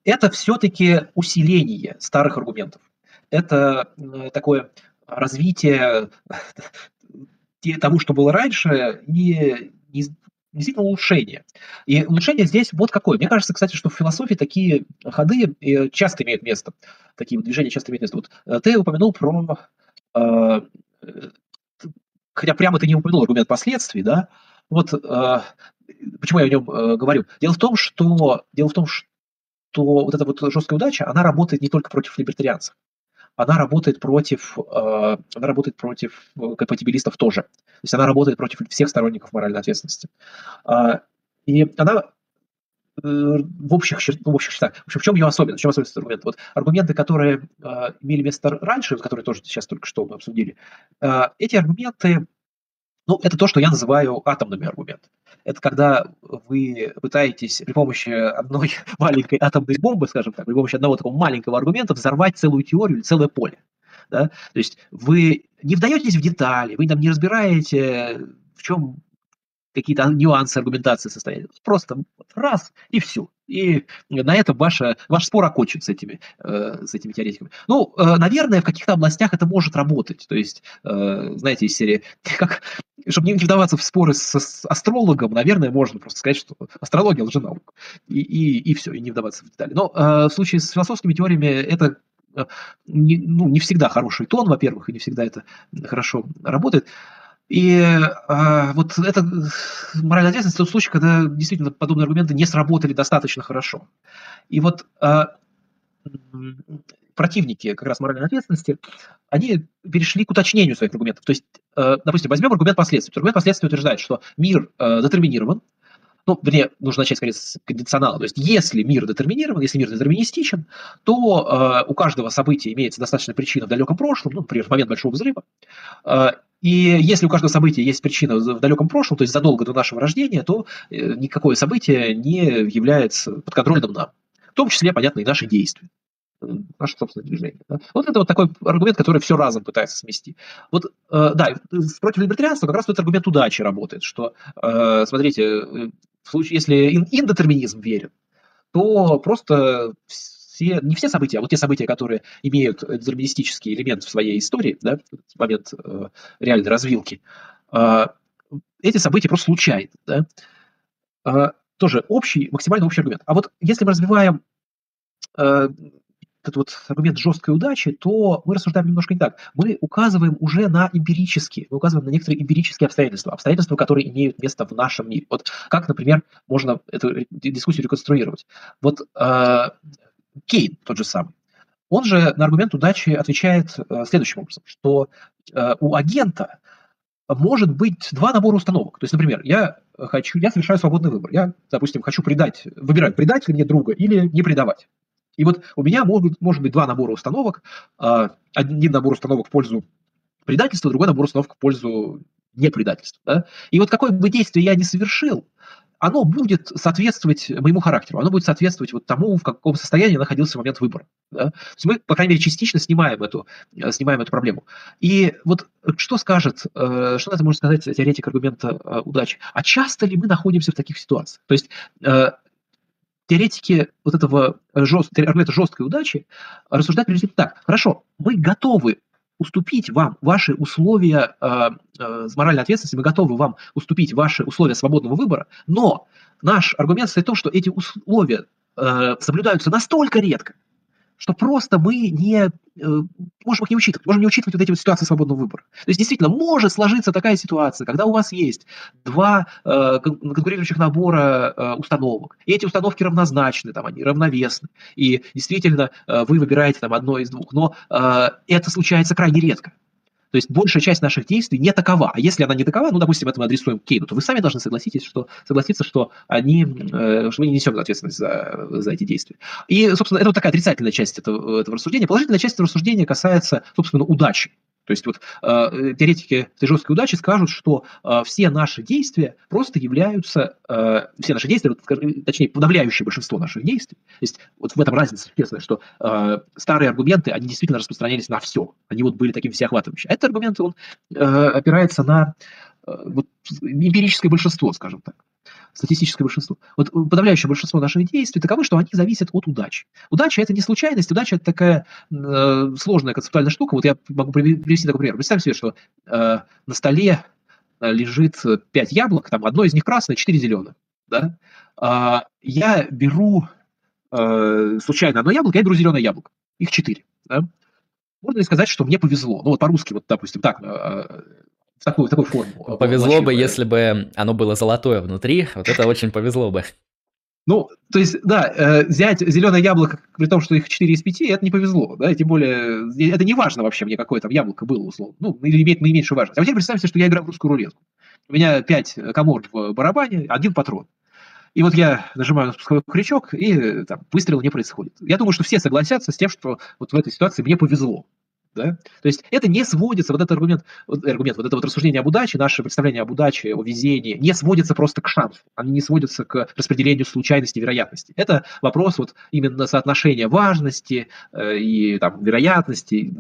S2: это все-таки усиление старых аргументов. Это э, такое развитие *laughs* тому, что было раньше, и действительно улучшение. И улучшение здесь вот какое. Мне кажется, кстати, что в философии такие ходы э, часто имеют место. Такие движения часто имеют место. Вот э, ты упомянул про... Э, хотя прямо ты не упомянул аргумент последствий, да? Вот э, почему я о нем э, говорю. Дело в том, что дело в том, что вот эта вот жесткая удача, она работает не только против либертарианцев она работает против, э, она работает против э, компатибилистов тоже. То есть она работает против всех сторонников моральной ответственности. А, и она э, в общих, ну, в общих чертах. В общем, в чем ее особенность? В чем особенность аргумента? Вот аргументы, которые э, имели место раньше, которые тоже сейчас только что мы обсудили, эти аргументы, ну, это то, что я называю атомными аргументами это когда вы пытаетесь при помощи одной *laughs* маленькой атомной бомбы, скажем так, при помощи одного такого маленького аргумента взорвать целую теорию целое поле. Да? То есть вы не вдаетесь в детали, вы там не разбираете, в чем какие-то нюансы аргументации состоят. Просто раз и все. И на этом ваша, ваш спор окончен с этими, э, с этими теоретиками. Ну, э, наверное, в каких-то областях это может работать. То есть, э, знаете, из серии, *laughs* как, чтобы не вдаваться в споры с, с астрологом, наверное, можно просто сказать, что астрология лженаука. И, и, и все, и не вдаваться в детали. Но э, в случае с философскими теориями это э, не, ну, не всегда хороший тон, во-первых, и не всегда это хорошо работает. И э, вот это моральная ответственность тот случай, когда действительно подобные аргументы не сработали достаточно хорошо. И вот э, противники как раз моральной ответственности, они перешли к уточнению своих аргументов. То есть, э, допустим, возьмем аргумент последствий. Аргумент последствий утверждает, что мир э, детерминирован, ну, вернее, нужно начать, скорее, с кондиционала. То есть, если мир детерминирован, если мир детерминистичен, то э, у каждого события имеется достаточно причина в далеком прошлом, ну, например, в момент Большого взрыва, э, и если у каждого события есть причина в далеком прошлом, то есть задолго до нашего рождения, то э, никакое событие не является подконтрольным нам. В том числе, понятно, и наши действия наше собственное движение. Да? Вот это вот такой аргумент, который все разом пытается смести. Вот, э, да, против либертарианства как раз этот аргумент удачи работает, что, э, смотрите, э, в случае, если ин индетерминизм верен, то просто все, не все события, а вот те события, которые имеют детерминистический элемент в своей истории, да, в момент э, реальной развилки, э, эти события просто случайны. Да? Э, тоже общий, максимально общий аргумент. А вот если мы развиваем э, этот вот аргумент жесткой удачи, то мы рассуждаем немножко не так. Мы указываем уже на эмпирические, мы указываем на некоторые эмпирические обстоятельства, обстоятельства, которые имеют место в нашем мире. Вот как, например, можно эту дискуссию реконструировать. Вот э, Кейн тот же самый. Он же на аргумент удачи отвечает э, следующим образом, что э, у агента может быть два набора установок. То есть, например, я хочу, я совершаю свободный выбор. Я, допустим, хочу предать, выбирать, предать ли мне друга или не предавать. И вот у меня могут, может быть два набора установок. А, один набор установок в пользу предательства, другой набор установок в пользу непредательства. Да? И вот какое бы действие я ни совершил, оно будет соответствовать моему характеру, оно будет соответствовать вот тому, в каком состоянии я находился в момент выбора. Да? То есть мы, по крайней мере, частично снимаем эту, э, снимаем эту проблему. И вот что скажет, э, что на это может сказать теоретик аргумента э, удачи? А часто ли мы находимся в таких ситуациях? То есть теоретики вот этого жест, аргумента жесткой удачи рассуждают приблизительно так. Хорошо, мы готовы уступить вам ваши условия э, э, моральной ответственности, мы готовы вам уступить ваши условия свободного выбора, но наш аргумент состоит в том, что эти условия э, соблюдаются настолько редко, что просто мы не э, можем их не учитывать, можем не учитывать вот эти вот ситуации свободного выбора. То есть действительно может сложиться такая ситуация, когда у вас есть два э, конкурирующих набора э, установок, и эти установки равнозначны, там, они равновесны, и действительно э, вы выбираете там одно из двух, но э, это случается крайне редко. То есть большая часть наших действий не такова. А если она не такова, ну, допустим, это мы адресуем Кейну, то вы сами должны согласитесь, что, согласиться, что, они, э, что мы не несем ответственность за, за эти действия. И, собственно, это вот такая отрицательная часть этого, этого рассуждения. Положительная часть этого рассуждения касается, собственно, удачи. То есть вот э, теоретики этой жесткой удачи скажут, что э, все наши действия просто являются, э, все наши действия, вот, скажем, точнее, подавляющее большинство наших действий, то есть вот в этом разница существенная, что э, старые аргументы, они действительно распространялись на все, они вот были таким всеохватывающим. Этот аргумент, он э, опирается на э, вот, эмпирическое большинство, скажем так статистическое большинство. Вот подавляющее большинство наших действий таковы, что они зависят от удачи. Удача – это не случайность, удача – это такая э, сложная концептуальная штука. Вот я могу привести такой пример. Представьте себе, что э, на столе э, лежит пять яблок, там одно из них красное, четыре зеленых. Да? А, я беру э, случайно одно яблоко, я беру зеленое яблоко. Их четыре. Да? Можно ли сказать, что мне повезло? Ну вот по-русски, вот, допустим, так, э, в такую, в такую форму.
S1: Повезло бы, если бы оно было золотое внутри, вот это очень повезло бы.
S2: Ну, то есть, да, э, взять зеленое яблоко, при том, что их 4 из 5, это не повезло, да, тем более, это не важно вообще мне, какое там яблоко было, условно, ну, или имеет наименьшую важность. А вот теперь представьте, что я играю в русскую рулетку. У меня 5 комор в барабане, один патрон. И вот я нажимаю на спусковой крючок, и там выстрел не происходит. Я думаю, что все согласятся с тем, что вот в этой ситуации мне повезло. Да? То есть это не сводится, вот этот аргумент, вот, аргумент, вот это вот рассуждение об удаче, наше представление об удаче, о везении, не сводится просто к шансу, они не сводятся к распределению случайности и вероятности. Это вопрос вот именно соотношения важности э, и там, вероятности,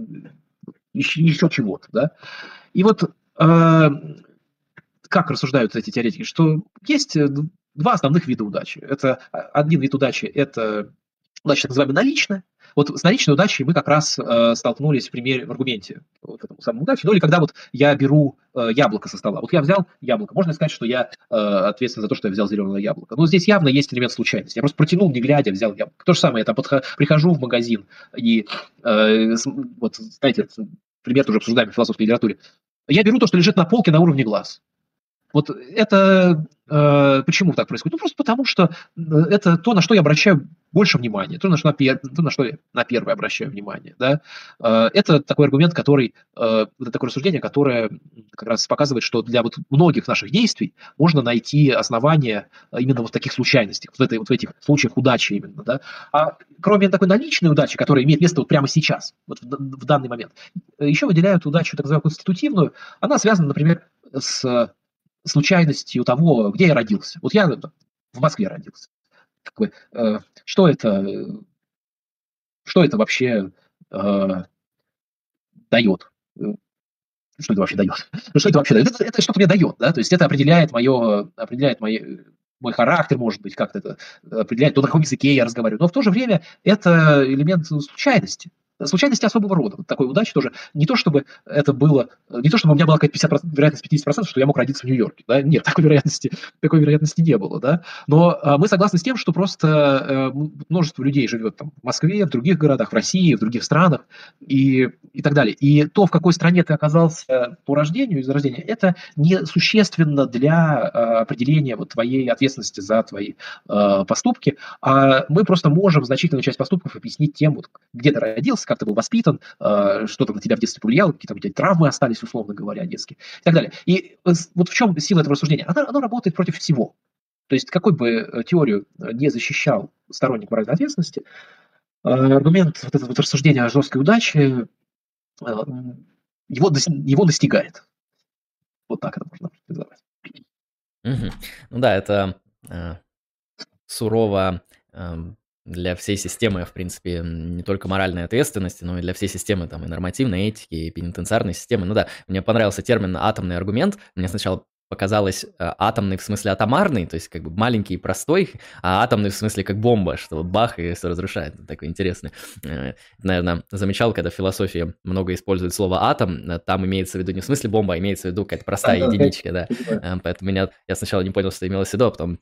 S2: еще, еще чего-то. Да? И вот э, как рассуждают эти теоретики, что есть два основных вида удачи. Это а, один вид удачи – это удача так называемая наличная, вот с наличной удачей мы как раз э, столкнулись в примере, в аргументе вот этому самому удачи. Ну или когда вот я беру э, яблоко со стола. Вот я взял яблоко. Можно сказать, что я э, ответственен за то, что я взял зеленое яблоко. Но здесь явно есть элемент случайности. Я просто протянул, не глядя, взял яблоко. То же самое, я там подхожу, прихожу в магазин и э, вот, знаете, пример тоже обсуждаем в философской литературе. Я беру то, что лежит на полке на уровне глаз. Вот это э, почему так происходит? Ну, просто потому что э, это то, на что я обращаю больше внимания, то, на что, на, то, на, что я на первое обращаю внимание. Да? Э, это такой аргумент, который, э, это такое рассуждение, которое как раз показывает, что для вот многих наших действий можно найти основания именно вот в таких случайностях, вот этой, вот в этих случаях удачи именно. Да? А кроме такой наличной удачи, которая имеет место вот прямо сейчас, вот в, в данный момент, еще выделяют удачу, так называемую конститутивную. Она связана, например, с случайностью того, где я родился. Вот я в Москве родился. Бы, э, что это, что это вообще э, дает? Что это вообще дает? Ну, что это вообще дает? Это, это что-то мне дает, да? То есть это определяет мое, определяет мои, мой характер, может быть, как-то это определяет, то, на каком языке я разговариваю. Но в то же время это элемент случайности случайности особого рода. Вот такой удачи тоже. Не то, чтобы это было, не то, чтобы у меня была какая-то 50%, вероятность 50%, что я мог родиться в Нью-Йорке. Да? Нет, *laughs* такой вероятности, такой вероятности не было. Да? Но а, мы согласны с тем, что просто а, множество людей живет там, в Москве, в других городах, в России, в других странах и, и так далее. И то, в какой стране ты оказался по рождению, из рождения, это не существенно для а, определения вот, твоей ответственности за твои а, поступки. А мы просто можем значительную часть поступков объяснить тем, вот, где ты родился, как ты был воспитан, э, что то на тебя в детстве повлияло, какие-то у тебя травмы остались, условно говоря, детские, и так далее. И вот в чем сила этого рассуждения? Оно, оно работает против всего. То есть какой бы э, теорию э, не защищал сторонник моральной ответственности, аргумент вот этого вот рассуждения о жесткой удаче его, его достигает. Вот так это можно называть.
S1: Угу. Ну да, это э, сурово эм, для всей системы, в принципе, не только моральной ответственности, но и для всей системы там и нормативной этики, и пенитенциарной системы. Ну да, мне понравился термин «атомный аргумент». Мне сначала показалось э, атомный в смысле атомарный, то есть как бы маленький и простой, а атомный в смысле как бомба, что вот бах и все разрушает. Такой интересный. Э, наверное, замечал, когда в философии много используют слово атом, э, там имеется в виду не в смысле бомба, а имеется в виду какая-то простая единичка, да. Поэтому меня, я сначала не понял, что имелось в виду, а потом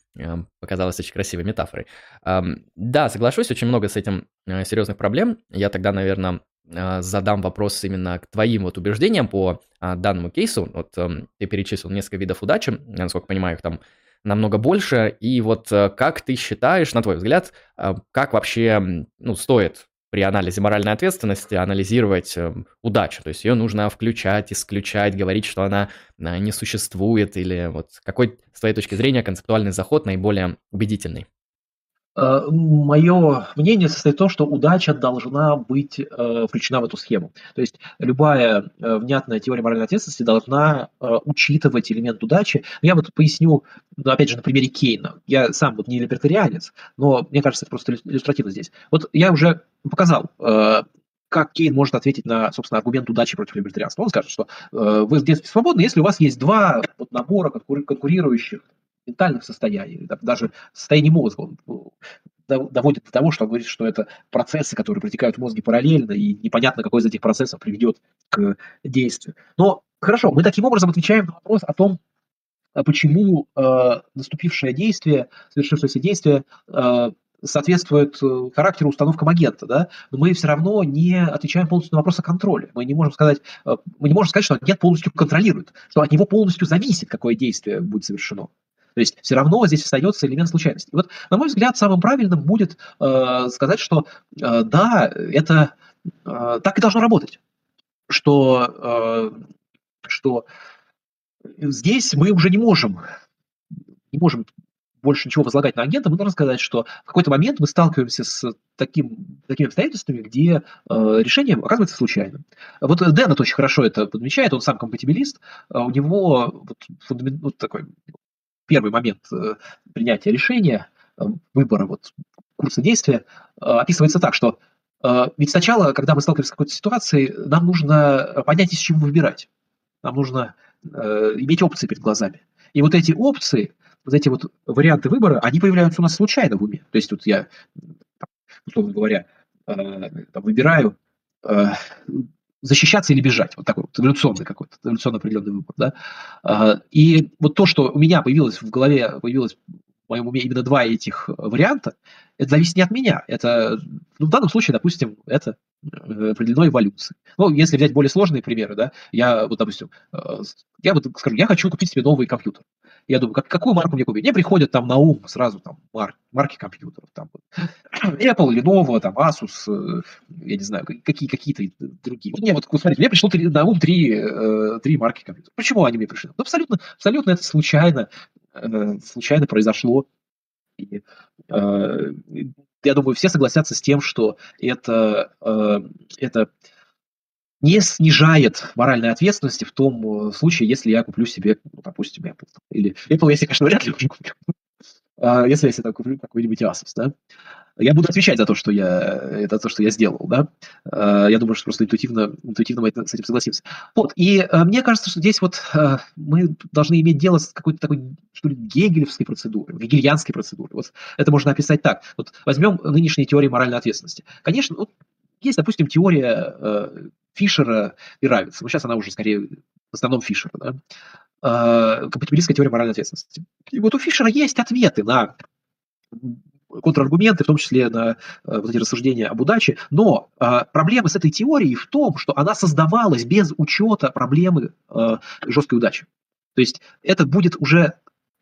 S1: показалось очень красивой метафорой. Да, соглашусь, очень много с этим серьезных проблем. Я тогда, наверное, задам вопрос именно к твоим вот убеждениям по а, данному кейсу. Вот эм, ты перечислил несколько видов удачи, я, насколько понимаю, их там намного больше. И вот э, как ты считаешь, на твой взгляд, э, как вообще ну, стоит при анализе моральной ответственности анализировать э, удачу? То есть ее нужно включать, исключать, говорить, что она не существует, или вот какой, с твоей точки зрения, концептуальный заход наиболее убедительный?
S2: Э, Мое мнение состоит в том, что удача должна быть э, включена в эту схему. То есть любая э, внятная теория моральной ответственности должна учитывать элемент удачи. Я вот поясню, ну, опять же, на примере Кейна. Я сам вот не либертарианец, но мне кажется, это просто иллюстративно здесь. Вот я уже показал, как Кейн может ответить на, собственно, аргумент удачи против либертарианства. Он скажет, что вы в детстве свободны, если у вас есть два вот, набора конкурирующих ментальных состояний, даже состояние мозга. Он доводит до того, что он говорит, что это процессы, которые протекают в мозге параллельно, и непонятно, какой из этих процессов приведет к действию. Но хорошо, мы таким образом отвечаем на вопрос о том, а почему э, наступившее действие, совершившееся действие э, соответствует э, характеру установкам агента, да, но мы все равно не отвечаем полностью на вопрос о контроле. Мы не можем сказать, э, мы не можем сказать, что агент полностью контролирует, что от него полностью зависит, какое действие будет совершено. То есть все равно здесь остается элемент случайности. И вот, на мой взгляд, самым правильным будет э, сказать, что э, да, это э, так и должно работать. Что, э, что здесь мы уже не можем, не можем больше ничего возлагать на агента, мы должны сказать, что в какой-то момент мы сталкиваемся с таким, такими обстоятельствами, где э, решение оказывается случайным. Вот Дэн это очень хорошо это подмечает, он сам компатибилист, э, у него вот, фундамент, вот такой первый момент э, принятия решения, э, выбора вот, курса действия, э, описывается так, что ведь сначала, когда мы сталкиваемся с какой-то ситуацией, нам нужно понять, из чего выбирать. Нам нужно иметь опции перед глазами. И вот эти опции, вот эти вот варианты выбора, они появляются у нас случайно в уме. То есть тут я, условно говоря, выбираю защищаться или бежать. Вот такой вот эволюционный какой-то, эволюционно определенный выбор. Да? А, и вот то, что у меня появилось в голове, появилось в моем уме именно два этих варианта, это зависит не от меня. Это, ну, в данном случае, допустим, это э, определенной эволюции. Ну, если взять более сложные примеры, да, я вот, допустим, э, я вот скажу, я хочу купить себе новый компьютер. Я думаю, как, какую марку мне купить? Мне приходят там на ум сразу там мар, марки компьютеров. Там, *clears throat* Apple, Lenovo, там, Asus, э, я не знаю, какие, какие-то другие. Мне вот, смотрите, мне пришло на ум три, э, три марки компьютеров. Почему они мне пришли? Ну, абсолютно, абсолютно это случайно, э, случайно произошло. И, я думаю, все согласятся с тем, что это, это не снижает моральной ответственности в том э, случае, если я куплю себе, ну, допустим, Apple. Или Apple, если, конечно, вряд ли куплю. А если я себе куплю какой-нибудь Asus, да, я буду отвечать за то, что я, это то, что я сделал, да. А, я думаю, что просто интуитивно, интуитивно мы с этим согласимся. Вот, и а, мне кажется, что здесь вот а, мы должны иметь дело с какой-то такой, что ли, гегелевской процедурой, гегельянской процедурой. Вот это можно описать так. Вот возьмем нынешние теории моральной ответственности. Конечно, вот есть, допустим, теория э, Фишера и Равица. Ну, сейчас она уже скорее в основном Фишера, да? Э, компатибилистская теория моральной ответственности. И вот у Фишера есть ответы на контраргументы, в том числе на э, вот эти рассуждения об удаче. Но э, проблема с этой теорией в том, что она создавалась без учета проблемы э, жесткой удачи. То есть это будет уже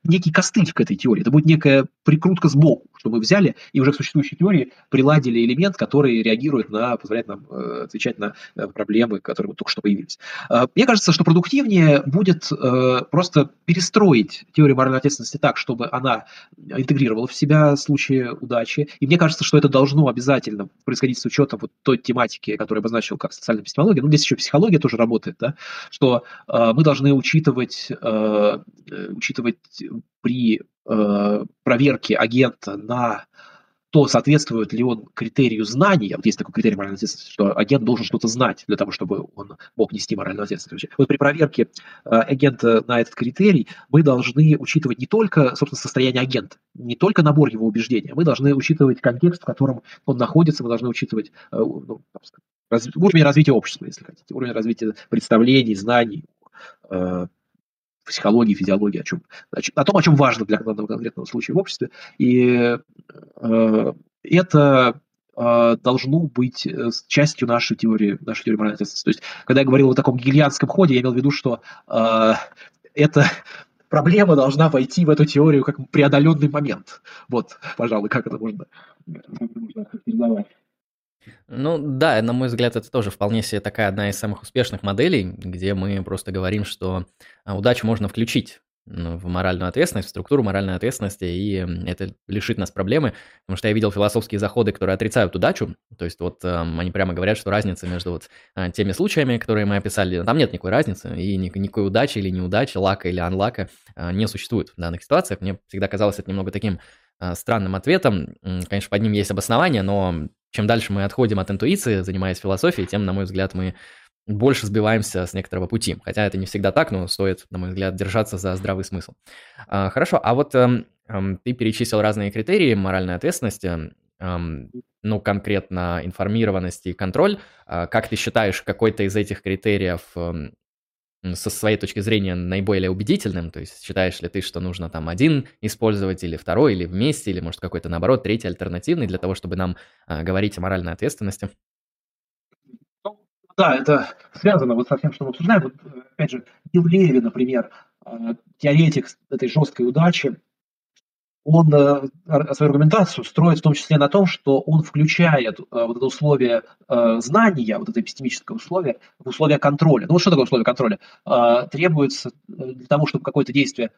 S2: некий костыль к этой теории. Это будет некая прикрутка сбоку, что мы взяли и уже в существующей теории приладили элемент, который реагирует на, позволяет нам э, отвечать на э, проблемы, которые вот только что появились. Э, мне кажется, что продуктивнее будет просто перестроить теорию моральной ответственности так, чтобы она интегрировала в себя случаи удачи. И мне кажется, что это должно обязательно происходить с учетом вот той тематики, которую я обозначил как социальная эпистемология. Ну, здесь еще психология тоже работает, да, что мы должны учитывать, учитывать при проверки агента на то, соответствует ли он критерию знания, вот есть такой критерий моральной ответственности, что агент должен что-то знать для того, чтобы он мог нести моральную ответственность. Вот при проверке э, агента на этот критерий мы должны учитывать не только, собственно, состояние агента, не только набор его убеждений, мы должны учитывать контекст, в котором он находится, мы должны учитывать э, ну, раз, уровень развития общества, если хотите, уровень развития представлений, знаний, э, психологии, физиологии, о, чем, о том, о чем важно для данного конкретного случая в обществе. И э, это э, должно быть э, частью нашей теории, нашей теории моральной ответственности. То есть, когда я говорил о таком гильянском ходе, я имел в виду, что э, это *laughs* проблема должна войти в эту теорию как преодоленный момент. Вот, пожалуй, как это можно, можно
S1: характеризовать. Ну да, на мой взгляд, это тоже вполне себе такая одна из самых успешных моделей, где мы просто говорим, что а, удачу можно включить ну, в моральную ответственность, в структуру моральной ответственности, и это лишит нас проблемы, потому что я видел философские заходы, которые отрицают удачу, то есть вот э, они прямо говорят, что разница между вот э, теми случаями, которые мы описали, там нет никакой разницы, и ни, никакой удачи или неудачи, лака или анлака э, не существует в данных ситуациях. Мне всегда казалось это немного таким странным ответом, конечно, под ним есть обоснование, но чем дальше мы отходим от интуиции, занимаясь философией, тем, на мой взгляд, мы больше сбиваемся с некоторого пути. Хотя это не всегда так, но стоит, на мой взгляд, держаться за здравый смысл. А, хорошо, а вот эм, эм, ты перечислил разные критерии моральной ответственности, эм, ну, конкретно информированность и контроль. А, как ты считаешь, какой-то из этих критериев со своей точки зрения наиболее убедительным? То есть считаешь ли ты, что нужно там один использовать или второй, или вместе, или может какой-то наоборот третий альтернативный для того, чтобы нам а, говорить о моральной ответственности?
S2: Ну, да, это связано вот со всем, что мы обсуждаем. Вот, опять же, Билл Леви, например, а, теоретик этой жесткой удачи, он э, свою аргументацию строит в том числе на том, что он включает э, вот это условие э, знания, вот это эпистемическое условие, в условие контроля. Ну что такое условие контроля? Требуется для того, чтобы какое-то действие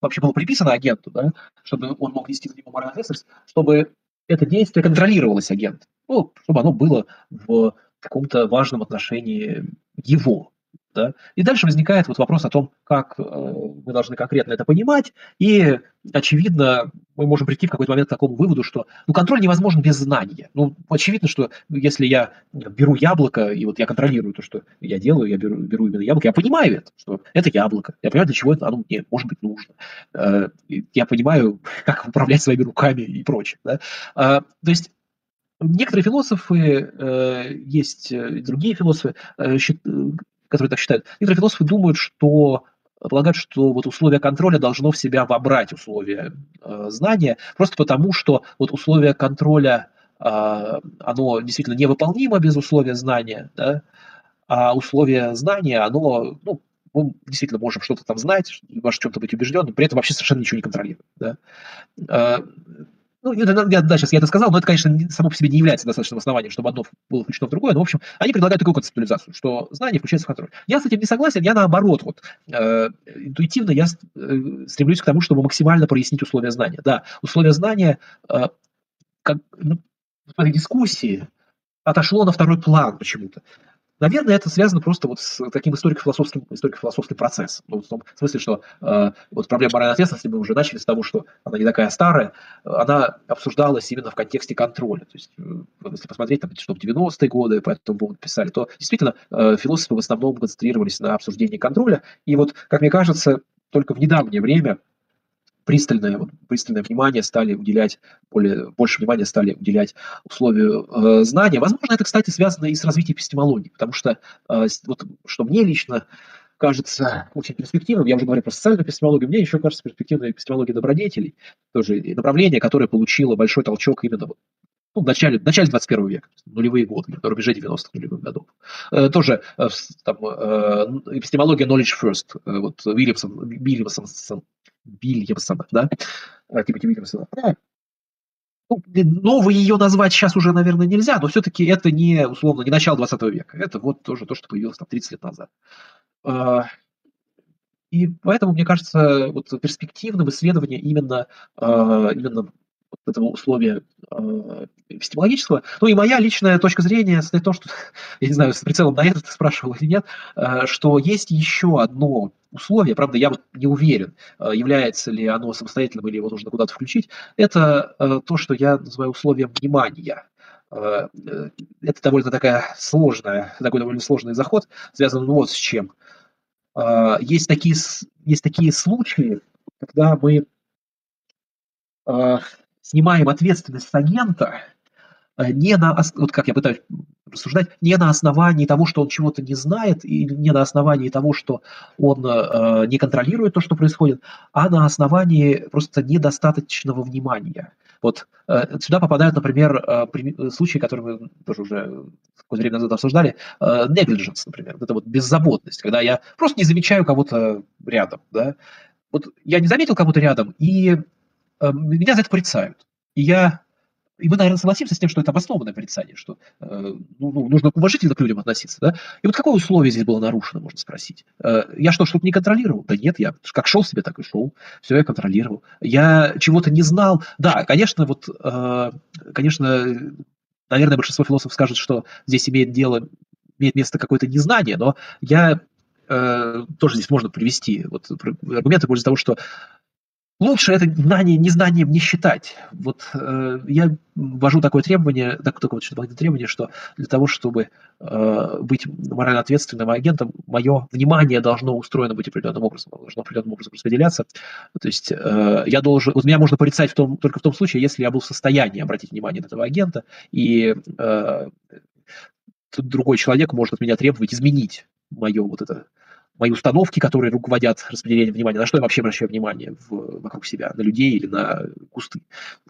S2: вообще было приписано агенту, да, чтобы он мог нести за него моральную ответственность, чтобы это действие контролировалось агентом, ну, чтобы оно было в каком-то важном отношении его, да? И дальше возникает вот вопрос о том, как э, мы должны конкретно это понимать, и, очевидно, мы можем прийти в какой-то момент к такому выводу, что ну, контроль невозможен без знания. Ну, очевидно, что если я беру яблоко, и вот я контролирую то, что я делаю, я беру, беру именно яблоко, я понимаю это, что это яблоко, я понимаю, для чего это оно мне может быть нужно. Э, я понимаю, *laughs* как управлять своими руками и прочее. Да? Э, то есть Некоторые философы, э, есть и другие философы, э, которые так считают. Некоторые философы думают, что полагают, что вот условие контроля должно в себя вобрать условия э, знания, просто потому что вот условие контроля, э, оно действительно невыполнимо без условия знания, да, а условие знания, оно, ну, мы действительно можем что-то там знать, можем чем-то быть убежденным, при этом вообще совершенно ничего не контролируем. Да. Э, ну, я, да, сейчас я это сказал, но это, конечно, само по себе не является достаточным основанием, чтобы одно было включено в другое. Но, в общем, они предлагают такую концептуализацию, что знание включается в контроль. Я с этим не согласен, я наоборот. Вот, э, интуитивно я э, стремлюсь к тому, чтобы максимально прояснить условия знания. Да, условия знания э, как, ну, в этой дискуссии отошло на второй план почему-то. Наверное, это связано просто вот с таким историко-философским, историко-философским процессом. Ну, в том смысле, что э, вот проблема моральной ответственности, мы уже начали с того, что она не такая старая, она обсуждалась именно в контексте контроля. То есть, э, если посмотреть, там, что в 90-е годы по этому поводу писали, то действительно э, философы в основном концентрировались на обсуждении контроля. И вот, как мне кажется, только в недавнее время пристальное, вот, пристальное внимание стали уделять, более, больше внимания стали уделять условию э, знания. Возможно, это, кстати, связано и с развитием эпистемологии, потому что, э, вот, что мне лично кажется очень перспективным, я уже говорю про социальную эпистемологию, мне еще кажется перспективной эпистемология добродетелей, тоже направление, которое получило большой толчок именно ну, в начале, в начале 21 века, нулевые годы, на рубеже 90-х нулевых годов. Э, тоже э, там, э, эпистемология knowledge first, э, вот Вильямсон, Вильямсон, Вильямсона, да, э, Тимоти Вильямсона. Ну, новый ее назвать сейчас уже, наверное, нельзя, но все-таки это не, условно, не начало 20 века. Это вот тоже то, что появилось там 30 лет назад. А, и поэтому, мне кажется, вот перспективным исследование именно, а, именно этого условия э, эпистемологического. Ну и моя личная точка зрения состоит в том, что, *laughs* я не знаю, с прицелом на это ты спрашивал или нет, э, что есть еще одно условие, правда, я не уверен, э, является ли оно самостоятельным или его нужно куда-то включить, это то, что я называю условием внимания. Это довольно такая сложная, такой довольно сложный заход, связан вот с чем. Есть такие, есть такие случаи, когда мы снимаем ответственность с агента не на, вот как я пытаюсь рассуждать, не на основании того, что он чего-то не знает, и не на основании того, что он э, не контролирует то, что происходит, а на основании просто недостаточного внимания. Вот э, сюда попадают, например, э, случаи, которые мы тоже уже какое-то время назад обсуждали, э, negligence, например, это вот беззаботность, когда я просто не замечаю кого-то рядом, да, вот я не заметил кого-то рядом, и э, меня за это порицают. И я и мы, наверное, согласимся с тем, что это обоснованное порицание, что э, ну, ну, нужно уважительно к людям относиться. Да? И вот какое условие здесь было нарушено, можно спросить. Э, я что, что-то не контролировал? Да нет, я как шел себе, так и шел. Все, я контролировал. Я чего-то не знал. Да, конечно, вот, э, конечно, наверное, большинство философов скажут, что здесь имеет дело, имеет место какое-то незнание, но я э, тоже здесь можно привести вот, аргументы в пользу того, что Лучше это знание незнанием не считать. Вот э, я ввожу такое требование, так, такое вот требование, что для того, чтобы э, быть морально ответственным агентом, мое внимание должно устроено быть определенным образом, должно определенным образом распределяться. То есть э, я должен, вот меня можно порицать в том, только в том случае, если я был в состоянии обратить внимание на этого агента, и э, другой человек может от меня требовать изменить мое вот это мои установки, которые руководят распределением внимания, на что я вообще обращаю внимание в, вокруг себя, на людей или на кусты,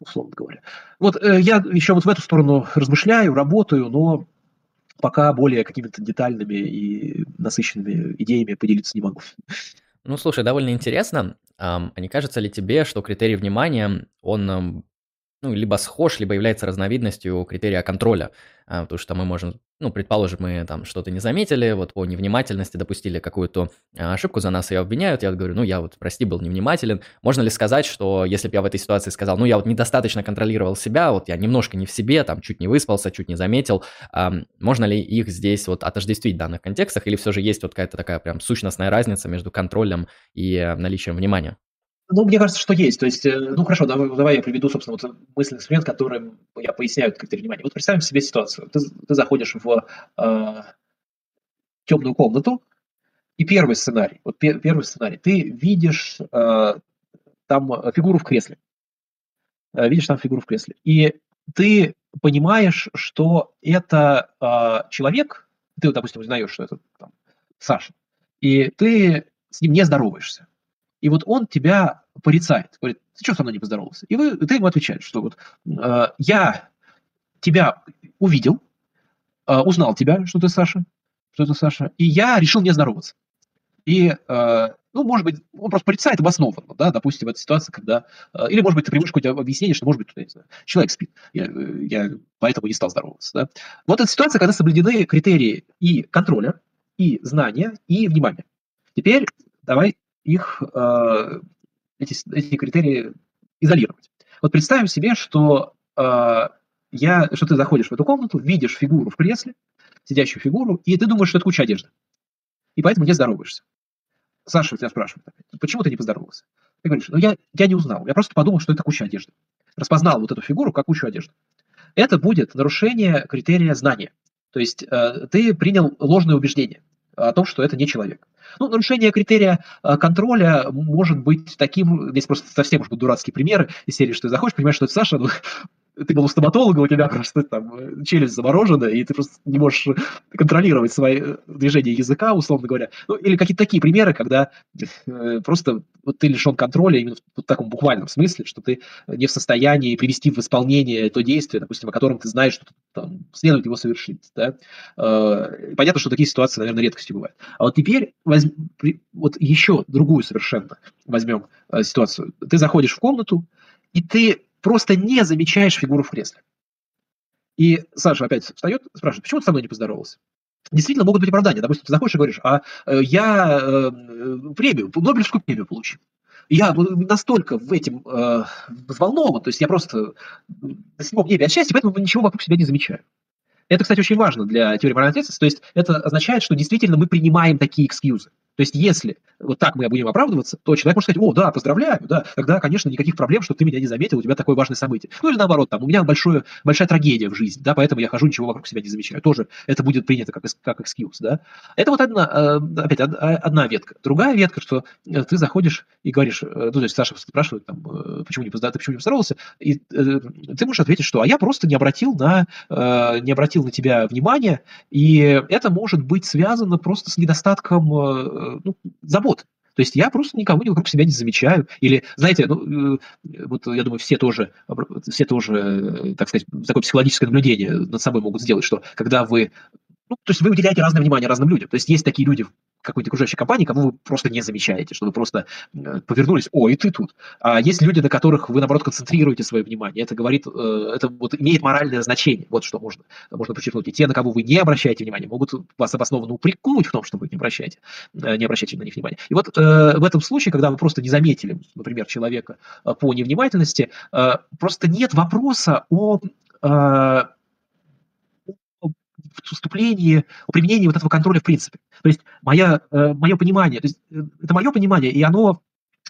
S2: условно говоря. Вот э, я еще вот в эту сторону размышляю, работаю, но пока более какими-то детальными и насыщенными идеями поделиться не могу.
S1: Ну, слушай, довольно интересно. А не кажется ли тебе, что критерий внимания, он ну, либо схож, либо является разновидностью критерия контроля. А, потому что мы можем, ну, предположим, мы там что-то не заметили, вот по невнимательности допустили какую-то а, ошибку, за нас ее обвиняют, я говорю, ну, я вот, прости, был невнимателен. Можно ли сказать, что если бы я в этой ситуации сказал, ну, я вот недостаточно контролировал себя, вот я немножко не в себе, там, чуть не выспался, чуть не заметил, а, можно ли их здесь вот отождествить в данных контекстах, или все же есть вот какая-то такая прям сущностная разница между контролем и э, наличием внимания?
S2: Ну, мне кажется, что есть. То есть, э, ну хорошо, давай, давай я приведу, собственно, вот мысленный инструмент, которым я поясняю критерий внимания. Вот представим себе ситуацию. Ты, ты заходишь в э, темную комнату, и первый сценарий, вот пер, первый сценарий, ты видишь э, там фигуру в кресле. Э, видишь там фигуру в кресле. И ты понимаешь, что это э, человек, ты, допустим, узнаешь, что это там, Саша, и ты с ним не здороваешься и вот он тебя порицает, говорит, ты что со мной не поздоровался? И, вы, ты ему отвечаешь, что вот э, я тебя увидел, э, узнал тебя, что ты Саша, что ты Саша, и я решил не здороваться. И, э, ну, может быть, он просто порицает обоснованно, да, допустим, в этой ситуации, когда... Э, или, может быть, ты приводишь какое-то объяснение, что, может быть, не знаю, человек спит, я, я поэтому не стал здороваться, да. Вот эта ситуация, когда соблюдены критерии и контроля, и знания, и внимания. Теперь давай их, э, эти, эти критерии изолировать. Вот представим себе, что, э, я, что ты заходишь в эту комнату, видишь фигуру в кресле, сидящую фигуру, и ты думаешь, что это куча одежды. И поэтому не здороваешься. Саша тебя спрашивает, почему ты не поздоровался? Ты говоришь, ну я, я не узнал, я просто подумал, что это куча одежды. Распознал вот эту фигуру как кучу одежды. Это будет нарушение критерия знания. То есть э, ты принял ложное убеждение о том, что это не человек. Ну, нарушение критерия э, контроля может быть таким, здесь просто совсем уж будут дурацкие примеры из серии, что заходишь, понимаешь, что это Саша, ну, ты был у стоматолога, у тебя просто там челюсть заморожена, и ты просто не можешь контролировать свои э, движения языка, условно говоря. Ну, или какие-то такие примеры, когда э, просто вот ты лишен контроля именно в таком буквальном смысле, что ты не в состоянии привести в исполнение то действие, допустим, о котором ты знаешь, что там, следует его совершить. Да? Э, понятно, что такие ситуации, наверное, редкостью бывают. А вот теперь возьм... вот еще другую совершенно возьмем э, ситуацию. Ты заходишь в комнату, и ты просто не замечаешь фигуру в кресле. И Саша опять встает, спрашивает, почему ты со мной не поздоровался? Действительно, могут быть оправдания. Допустим, ты заходишь и говоришь, а э, я э, премию, Нобелевскую премию получил. я настолько в этом э, взволнован, то есть я просто на седьмом небе от счастья, поэтому ничего вокруг себя не замечаю. Это, кстати, очень важно для теории моральной ответственности. То есть это означает, что действительно мы принимаем такие экскьюзы. То есть если вот так мы будем оправдываться, то человек может сказать, о, да, поздравляю, да, тогда, конечно, никаких проблем, что ты меня не заметил, у тебя такое важное событие. Ну или наоборот, там, у меня большое, большая трагедия в жизни, да, поэтому я хожу, ничего вокруг себя не замечаю. Тоже это будет принято как, как excuse, да. Это вот одна, э, опять, одна ветка. Другая ветка, что э, ты заходишь и говоришь, э, ну, то есть Саша спрашивает, там, почему не поздравил, ты почему не поздоровался, и ты можешь ответить, что а я просто не обратил на, не обратил на тебя внимания, и это может быть связано просто с недостатком ну, забот. То есть я просто никого вокруг себя не замечаю. Или, знаете, ну, э, вот я думаю, все тоже, все тоже, э, так сказать, такое психологическое наблюдение над собой могут сделать, что когда вы ну, то есть вы уделяете разное внимание разным людям. То есть есть такие люди, какой-то окружающей компании, кому вы просто не замечаете, что вы просто э, повернулись, о, и ты тут. А есть люди, на которых вы, наоборот, концентрируете свое внимание. Это говорит, э, это вот имеет моральное значение. Вот что можно, можно подчеркнуть. И те, на кого вы не обращаете внимания, могут вас обоснованно упрекнуть в том, что вы не обращаете, э, не обращаете на них внимания. И вот в этом случае, когда вы просто не заметили, например, человека по невнимательности, просто нет вопроса о вступлении, о применении вот этого контроля в принципе. То есть моя, э, мое понимание, то есть э, это мое понимание, и оно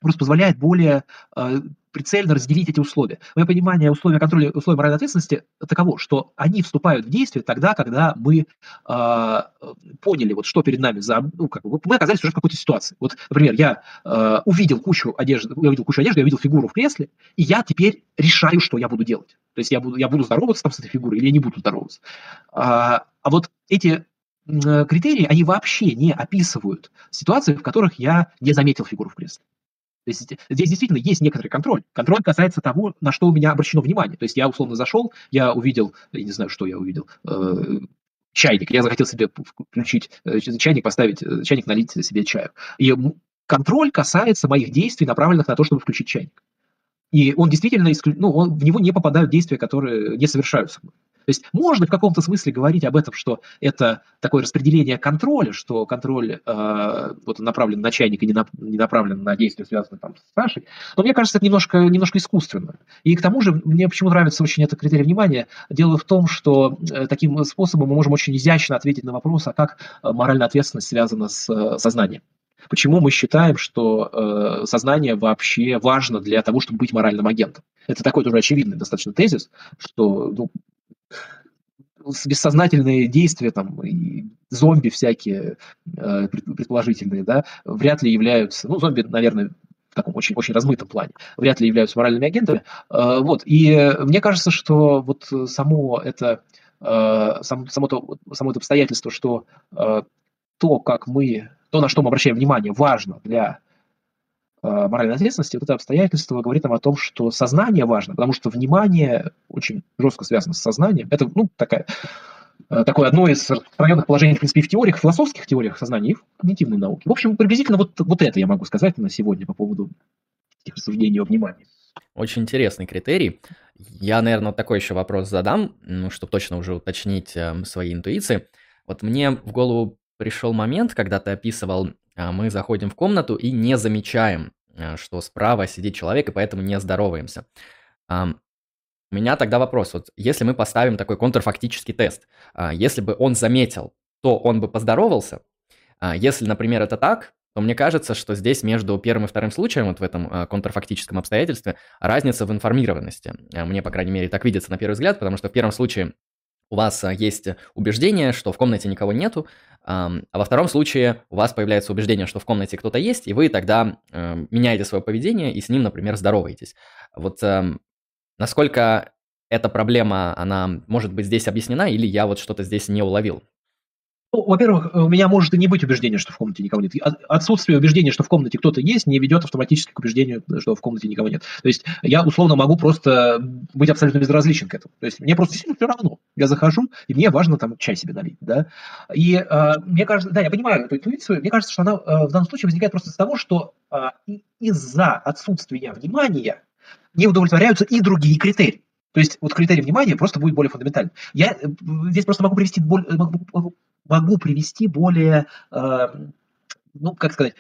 S2: просто позволяет более э, прицельно разделить эти условия. Мое понимание условия контроля, условия моральной ответственности таково, что они вступают в действие тогда, когда мы э, поняли, вот что перед нами за, ну, как бы, мы оказались уже в какой-то ситуации. Вот, например, я э, увидел кучу одежды, я увидел кучу одежды, я увидел фигуру в кресле, и я теперь решаю, что я буду делать. То есть я буду, я буду здороваться там с этой фигурой или я не буду здороваться. А, а вот эти критерии, они вообще не описывают ситуации, в которых я не заметил фигуру в кресле. То есть здесь действительно есть некоторый контроль. Контроль касается того, на что у меня обращено внимание. То есть я условно зашел, я увидел, я не знаю, что я увидел, э, чайник. Я захотел себе включить э, чайник, поставить, э, чайник налить себе чаю. И контроль касается моих действий, направленных на то, чтобы включить чайник. И он действительно, ну, он, в него не попадают действия, которые не совершаются. То есть можно в каком-то смысле говорить об этом, что это такое распределение контроля, что контроль э, вот направлен на чайник и не, на, не направлен на действия, связанные там, с Сашей. Но мне кажется, это немножко, немножко искусственно. И к тому же мне почему нравится очень этот критерий внимания. Дело в том, что э, таким способом мы можем очень изящно ответить на вопрос, а как э, моральная ответственность связана с э, сознанием. Почему мы считаем, что э, сознание вообще важно для того, чтобы быть моральным агентом? Это такой тоже очевидный достаточно тезис, что ну, бессознательные действия, там, и зомби всякие э, предположительные, да, вряд ли являются, ну, зомби, наверное, в таком очень, очень размытом плане, вряд ли являются моральными агентами. Э, вот, и мне кажется, что вот само это, э, сам, само, то, само это обстоятельство, что э, то, как мы, то, на что мы обращаем внимание, важно для моральной ответственности, вот это обстоятельство говорит нам о том, что сознание важно, потому что внимание очень жестко связано с сознанием. Это, ну, такая, э, такое одно из распространенных положений, в принципе, в теориях, философских теориях сознания, и в когнитивной науке. В общем, приблизительно вот, вот это я могу сказать на сегодня по поводу этих рассуждений о внимании.
S1: Очень интересный критерий. Я, наверное, такой еще вопрос задам, ну, чтобы точно уже уточнить э, свои интуиции. Вот мне в голову пришел момент, когда ты описывал а, мы заходим в комнату и не замечаем, что справа сидит человек, и поэтому не здороваемся. У меня тогда вопрос, вот если мы поставим такой контрфактический тест, а, если бы он заметил, то он бы поздоровался, если, например, это так, то мне кажется, что здесь между первым и вторым случаем, вот в этом контрфактическом обстоятельстве, разница в информированности. Мне, по крайней мере, так видится на первый взгляд, потому что в первом случае у вас есть убеждение, что в комнате никого нету, а во втором случае у вас появляется убеждение, что в комнате кто-то есть, и вы тогда эм, меняете свое поведение и с ним, например, здороваетесь. Вот эм, насколько эта проблема, она может быть здесь объяснена, или я вот что-то здесь не уловил?
S2: Ну, во-первых, у меня может и не быть убеждения, что в комнате никого нет. Отсутствие убеждения, что в комнате кто-то есть, не ведет автоматически к убеждению, что в комнате никого нет. То есть я условно могу просто быть абсолютно безразличен к этому. То есть мне просто все равно. Я захожу, и мне важно там чай себе налить. Да? И э, мне кажется, да, я понимаю эту интуицию, мне кажется, что она э, в данном случае возникает просто из-за того, что э, из-за отсутствия внимания не удовлетворяются и другие критерии. То есть вот критерий внимания просто будет более фундаментальным. Я э, здесь просто могу привести, могу, могу привести более, э, ну, как сказать,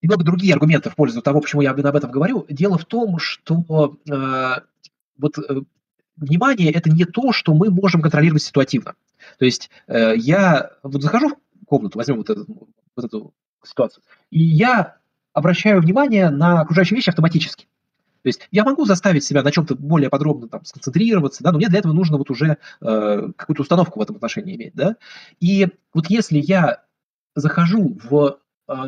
S2: немного другие аргументы в пользу того, почему я об этом говорю. Дело в том, что э, вот э, внимание это не то, что мы можем контролировать ситуативно. То есть э, я вот захожу в комнату, возьмем вот, этот, вот эту ситуацию, и я обращаю внимание на окружающие вещи автоматически. То есть я могу заставить себя на чем-то более подробно там, сконцентрироваться, да, но мне для этого нужно вот уже э, какую-то установку в этом отношении иметь. Да? И вот если я захожу в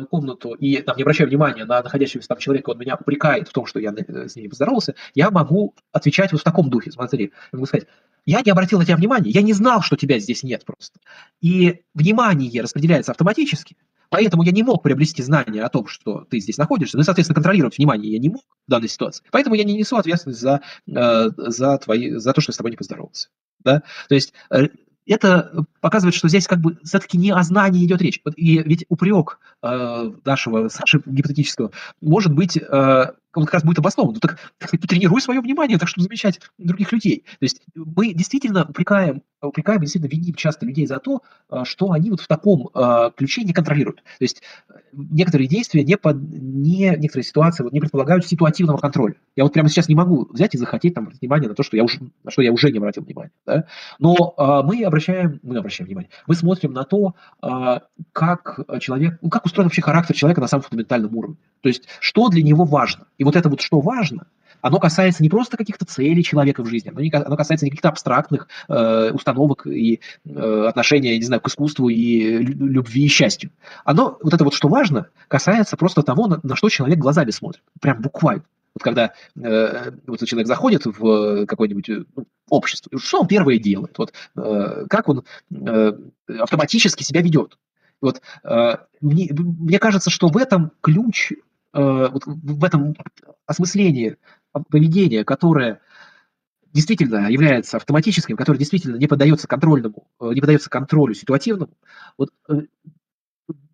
S2: комнату и там, не обращаю внимания на находящегося там человека, он меня упрекает в том, что я э, с ним поздоровался, я могу отвечать вот в таком духе. Смотри, я могу сказать, я не обратил на тебя внимания, я не знал, что тебя здесь нет просто. И внимание распределяется автоматически, Поэтому я не мог приобрести знания о том, что ты здесь находишься, ну и, соответственно, контролировать внимание я не мог в данной ситуации. Поэтому я не несу ответственность за, э, за, твои, за то, что я с тобой не поздоровался. Да? То есть э, это показывает, что здесь как бы все-таки не о знании идет речь. И ведь упрек э, нашего Саши гипотетического может быть э, он как раз будет обоснован. Ну так, так потренируй свое внимание, так чтобы замечать других людей. То есть мы действительно упрекаем, упрекаем действительно виним часто людей за то, э, что они вот в таком э, ключе не контролируют. То есть э, некоторые действия не, под, не некоторые ситуации вот, не предполагают ситуативного контроля. Я вот прямо сейчас не могу взять и захотеть там внимание на то, что я уже, на что я уже не обратил внимания. Да? Но мы обращаем, мы обращаем внимание, мы смотрим на то, как человек, ну, как устроен вообще характер человека на самом фундаментальном уровне. То есть что для него важно. И вот это вот что важно, оно касается не просто каких-то целей человека в жизни, оно, касается не каких-то абстрактных э, установок и э, отношения, не знаю, к искусству и любви и счастью. Оно, вот это вот что важно, касается просто того, на, на что человек глазами смотрит. Прям буквально. Вот когда э, вот человек заходит в какое-нибудь ну, общество, что он первое делает? Вот, э, как он э, автоматически себя ведет? Вот, э, мне, мне кажется, что в этом ключ Э, вот в этом осмыслении поведения, которое действительно является автоматическим, которое действительно не поддается контрольному, э, не поддается контролю ситуативному, вот э,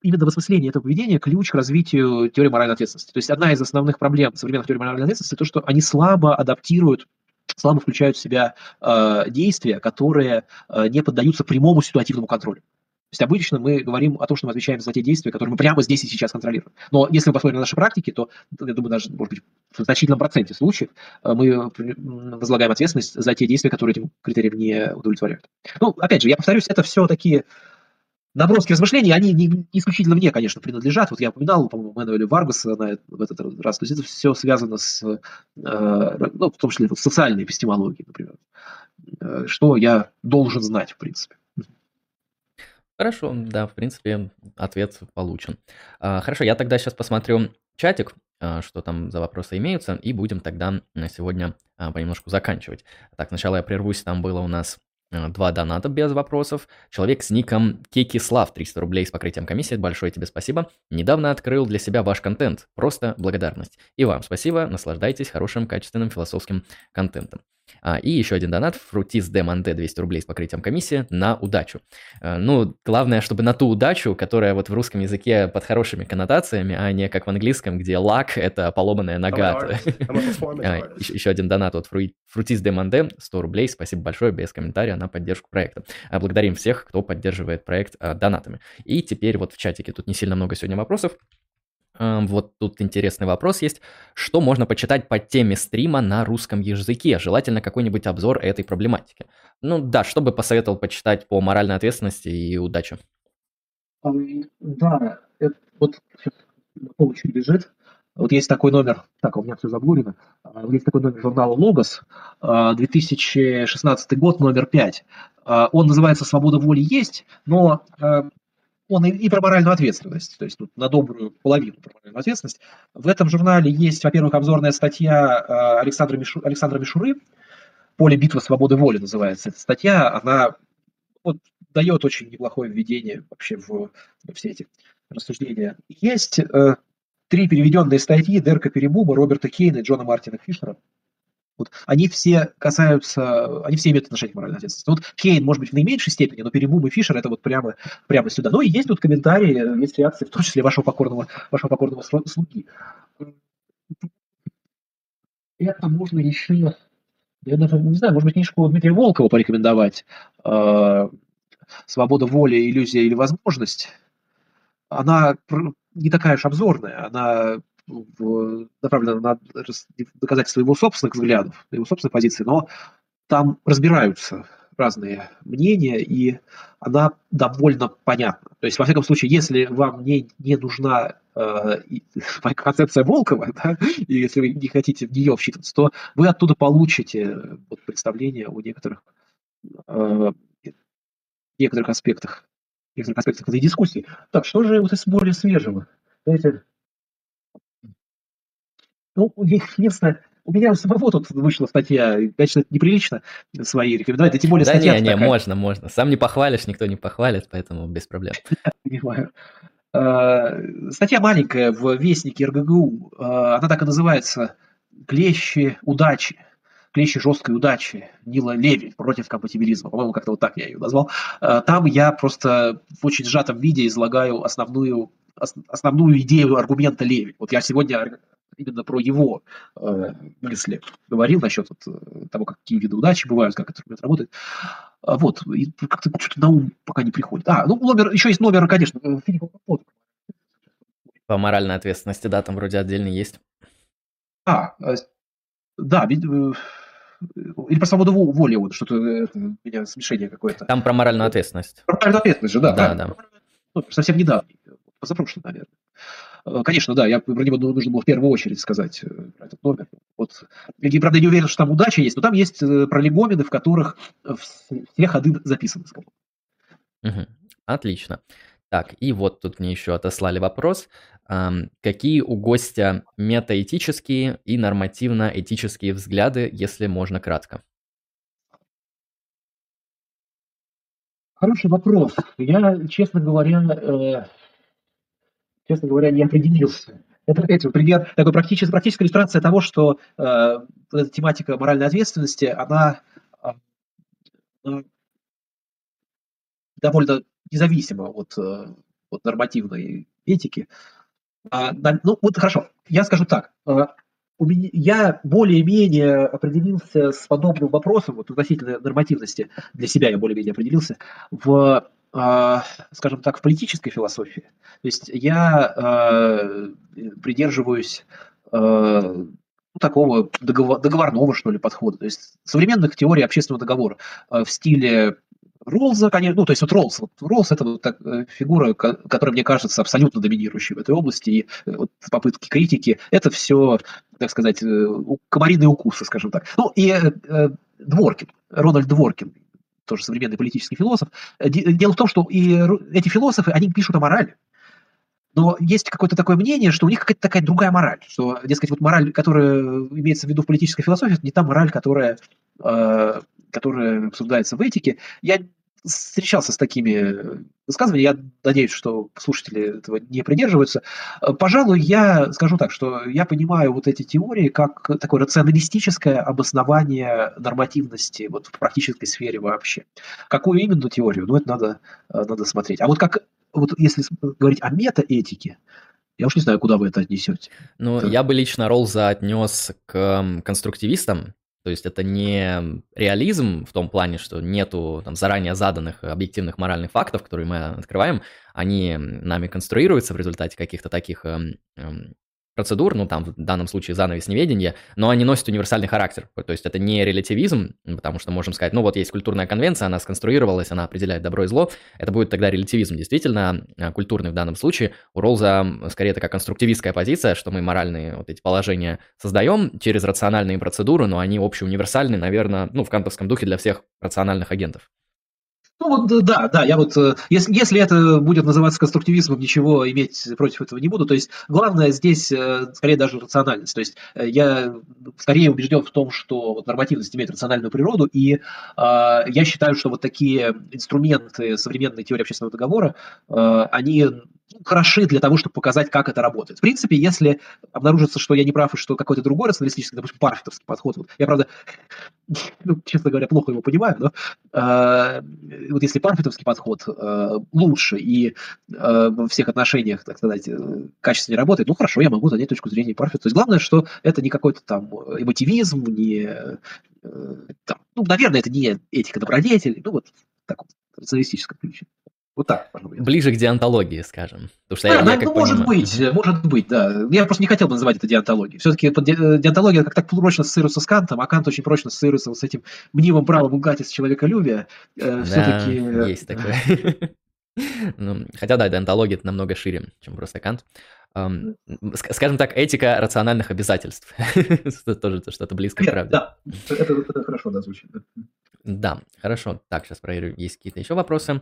S2: именно в осмыслении этого поведения ключ к развитию теории моральной ответственности. То есть одна из основных проблем современных теорий моральной ответственности то, что они слабо адаптируют слабо включают в себя э, действия, которые э, не поддаются прямому ситуативному контролю. То есть обычно мы говорим о том, что мы отвечаем за те действия, которые мы прямо здесь и сейчас контролируем. Но если мы посмотрим на наши практики, то, я думаю, даже, может быть, в значительном проценте случаев э, мы возлагаем ответственность за те действия, которые этим критериям не удовлетворяют. Ну, опять же, я повторюсь, это все такие наброски размышлений, они не, исключительно мне, конечно, принадлежат. Вот я упоминал, по-моему, Мэнуэля Варгаса на, в этот раз. То есть это все связано с, э, ну, в том числе, вот, социальной эпистемологией, например. Э, что я должен знать, в принципе.
S1: Хорошо, да, в принципе, ответ получен. А, хорошо, я тогда сейчас посмотрю чатик, а, что там за вопросы имеются, и будем тогда на сегодня а, понемножку заканчивать. Так, сначала я прервусь, там было у нас два доната без вопросов. Человек с ником Кекислав, 300 рублей с покрытием комиссии, большое тебе спасибо. Недавно открыл для себя ваш контент, просто благодарность. И вам спасибо, наслаждайтесь хорошим, качественным философским контентом. А, и еще один донат, Фрутис де Монте 200 рублей с покрытием комиссии на удачу. А, ну, главное, чтобы на ту удачу, которая вот в русском языке под хорошими коннотациями, а не как в английском, где лак – это поломанная нога. *laughs* Еще один донат от Фрутис де Монте, 100 рублей, спасибо большое, без комментария на поддержку проекта. А, благодарим всех, кто поддерживает проект донатами. И теперь вот в чатике, тут не сильно много сегодня вопросов, вот тут интересный вопрос есть. Что можно почитать по теме стрима на русском языке? Желательно какой-нибудь обзор этой проблематики. Ну да, что бы посоветовал почитать по моральной ответственности и удаче?
S2: Да, это, вот сейчас на полочке лежит. Вот есть такой номер, так, у меня все заблурено, а, есть такой номер журнала «Логос», 2016 год, номер 5. А, он называется «Свобода воли есть», но он и, и про моральную ответственность, то есть тут на добрую половину про моральную ответственность. В этом журнале есть, во-первых, обзорная статья э, Александра, Мишу, Александра Мишуры «Поле битвы свободы воли» называется эта статья. Она вот, дает очень неплохое введение вообще в, в все эти рассуждения. Есть э, три переведенные статьи Дерка Перебуба, Роберта Кейна и Джона Мартина Фишера – вот они все касаются, они все имеют отношение к моральной ответственности. Вот Кейн, может быть, в наименьшей степени, но Перебум и Фишер это вот прямо, прямо сюда. Ну и есть тут комментарии, есть реакции, в том числе вашего покорного, вашего покорного слуги. Это можно еще, я даже не знаю, может быть, книжку Дмитрия Волкова порекомендовать. «Свобода воли, иллюзия или возможность». она не такая уж обзорная, она направлена на доказательство его собственных взглядов, его собственной позиции, но там разбираются разные мнения, и она довольно понятна. То есть, во всяком случае, если вам не, не нужна э, *laughs* концепция Волкова, да, и если вы не хотите в нее вчитываться, то вы оттуда получите вот, представление о некоторых, э, некоторых аспектах, некоторых аспектах этой дискуссии. Так, что же вот из более свежего? Знаете, ну, единственное, у меня у самого тут вышла статья, конечно, неприлично свои рекомендовать,
S1: да
S2: тем более
S1: да
S2: статья
S1: не, не, такая. можно, можно. Сам не похвалишь, никто не похвалит, поэтому без проблем. *laughs*
S2: Понимаю. А, статья маленькая в Вестнике РГГУ, а, она так и называется «Клещи удачи». «Клещи жесткой удачи» Нила Леви против компатибилизма. По-моему, как-то вот так я ее назвал. А, там я просто в очень сжатом виде излагаю основную, основную идею аргумента Леви. Вот я сегодня именно про его э, мысли говорил насчет вот, э, того, какие виды удачи бывают, как инструмент работает. А вот, и как-то что-то на ум пока не приходит. А, ну, номер, еще есть номер, конечно, э, Филиппа
S1: По моральной ответственности, да, там вроде отдельный есть.
S2: А, э, да, или про свободу воли, вот что-то у меня смешение какое-то.
S1: Там про моральную ответственность.
S2: Про моральную ответственность же, да.
S1: Да, да.
S2: Ну, совсем недавно, позапрошлый, наверное. Э, конечно, да, я про него нужно было в первую очередь сказать, э, про этот номер. Вот. Я, правда, не уверен, что там удача есть, но там есть э, пролегомены, в которых все ходы записаны.
S1: Угу. Отлично. Так, и вот тут мне еще отослали вопрос. Какие у гостя метаэтические и нормативно-этические взгляды, если можно кратко?
S2: Хороший вопрос. Я, честно говоря, честно говоря, не определился. Это эти, пример, такой практическая, практическая иллюстрация того, что э, эта тематика моральной ответственности, она э, довольно независима от, э, от нормативной этики. А, ну, вот хорошо, я скажу так. Э, у меня, я более-менее определился с подобным вопросом, вот относительно нормативности, для себя я более-менее определился, в скажем так, в политической философии. То есть я э, придерживаюсь э, ну, такого договор, договорного, что ли, подхода. То есть современных теорий общественного договора э, в стиле Роллза, конечно, ну, то есть вот Роллс, вот Роллс это вот так, фигура, которая, мне кажется, абсолютно доминирующей в этой области, и вот попытки критики, это все, так сказать, комариные укусы, скажем так. Ну, и Дворкин, Рональд Дворкин, тоже современный политический философ. Э, дело в том, что и эти философы, они пишут о морали. Но есть какое-то такое мнение, что у них какая-то такая другая мораль, что, дескать, вот мораль, которая имеется в виду в политической философии, это не та мораль, которая, э, которая обсуждается в этике. Я встречался с такими высказываниями, я надеюсь, что слушатели этого не придерживаются. Пожалуй, я скажу так, что я понимаю вот эти теории как такое рационалистическое обоснование нормативности вот в практической сфере вообще. Какую именно теорию? Ну, это надо, надо смотреть. А вот как вот если говорить о метаэтике, я уж не знаю, куда вы это отнесете.
S1: Ну, это... я бы лично Роллза отнес к конструктивистам, то есть это не реализм в том плане, что нету там заранее заданных объективных моральных фактов, которые мы открываем, они нами конструируются в результате каких-то таких эм, эм, процедур, ну там в данном случае занавес неведения, но они носят универсальный характер. То есть это не релятивизм, потому что можем сказать, ну вот есть культурная конвенция, она сконструировалась, она определяет добро и зло. Это будет тогда релятивизм. Действительно, а, культурный в данном случае. У Ролза скорее такая конструктивистская позиция, что мы моральные вот эти положения создаем через рациональные процедуры, но они общеуниверсальны, наверное, ну в кантовском духе для всех рациональных агентов.
S2: Ну вот да, да, я вот, э, если, если это будет называться конструктивизмом, ничего иметь против этого не буду. То есть главное здесь э, скорее даже рациональность. То есть э, я скорее убежден в том, что вот нормативность имеет рациональную природу, и э, я считаю, что вот такие инструменты современной теории общественного договора, э, они хороши для того, чтобы показать, как это работает. В принципе, если обнаружится, что я не прав и что какой-то другой рационалистический, допустим, парфитовский подход, вот, я, правда, *laughs* ну, честно говоря, плохо его понимаю, но э, вот если парфитовский подход э, лучше и э, во всех отношениях, так сказать, э, качественнее работает, ну хорошо, я могу занять точку зрения парфита. То есть главное, что это не какой-то там эмотивизм, не, э, там, ну, наверное, это не этика добродетели, ну вот в таком рационалистическом ключе. Вот так.
S1: Ближе к диантологии, скажем.
S2: Потому что да, я, да, я, ну, может понимаю... быть, может быть, да. Я просто не хотел бы называть это диантологией. Все-таки диантология как так прочно ассоциируется с Кантом, а Кант очень прочно ассоциируется вот с этим мнимым правом угатить человеколюбия.
S1: Э, да, все-таки... есть такое. *laughs* Ну, хотя да, диантология это намного шире, чем просто Кант. Скажем так, этика рациональных обязательств. *laughs* Тоже что-то близко к правде.
S2: Да, это хорошо, да, звучит.
S1: Да, хорошо. Так, сейчас проверю, есть какие-то еще вопросы.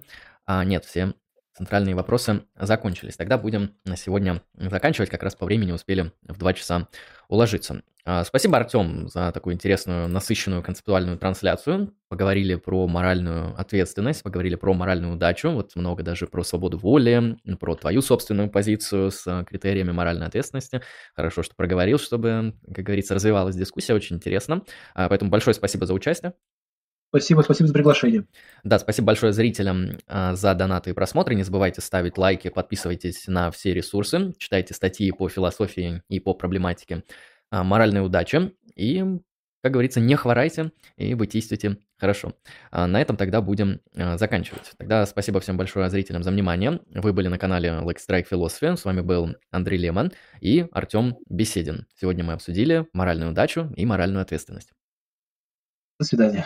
S1: А, нет, все центральные вопросы закончились. Тогда будем на сегодня заканчивать. Как раз по времени успели в 2 часа уложиться. А, спасибо, Артем, за такую интересную, насыщенную концептуальную трансляцию. Поговорили про моральную ответственность, поговорили про моральную удачу, вот много даже про свободу воли, про твою собственную позицию с критериями моральной ответственности. Хорошо, что проговорил, чтобы, как говорится, развивалась дискуссия, очень интересно. А, поэтому большое спасибо за участие.
S2: Спасибо, спасибо за приглашение.
S1: Да, спасибо большое зрителям э, за донаты и просмотры. Не забывайте ставить лайки, подписывайтесь на все ресурсы, читайте статьи по философии и по проблематике э, моральной удачи. И, как говорится, не хворайте и вы действуйте хорошо. А на этом тогда будем заканчивать. Тогда спасибо всем большое зрителям за внимание. Вы были на канале Like Strike Philosophy. С вами был Андрей Лемон и Артем Беседин. Сегодня мы обсудили моральную удачу и моральную ответственность.
S2: До свидания.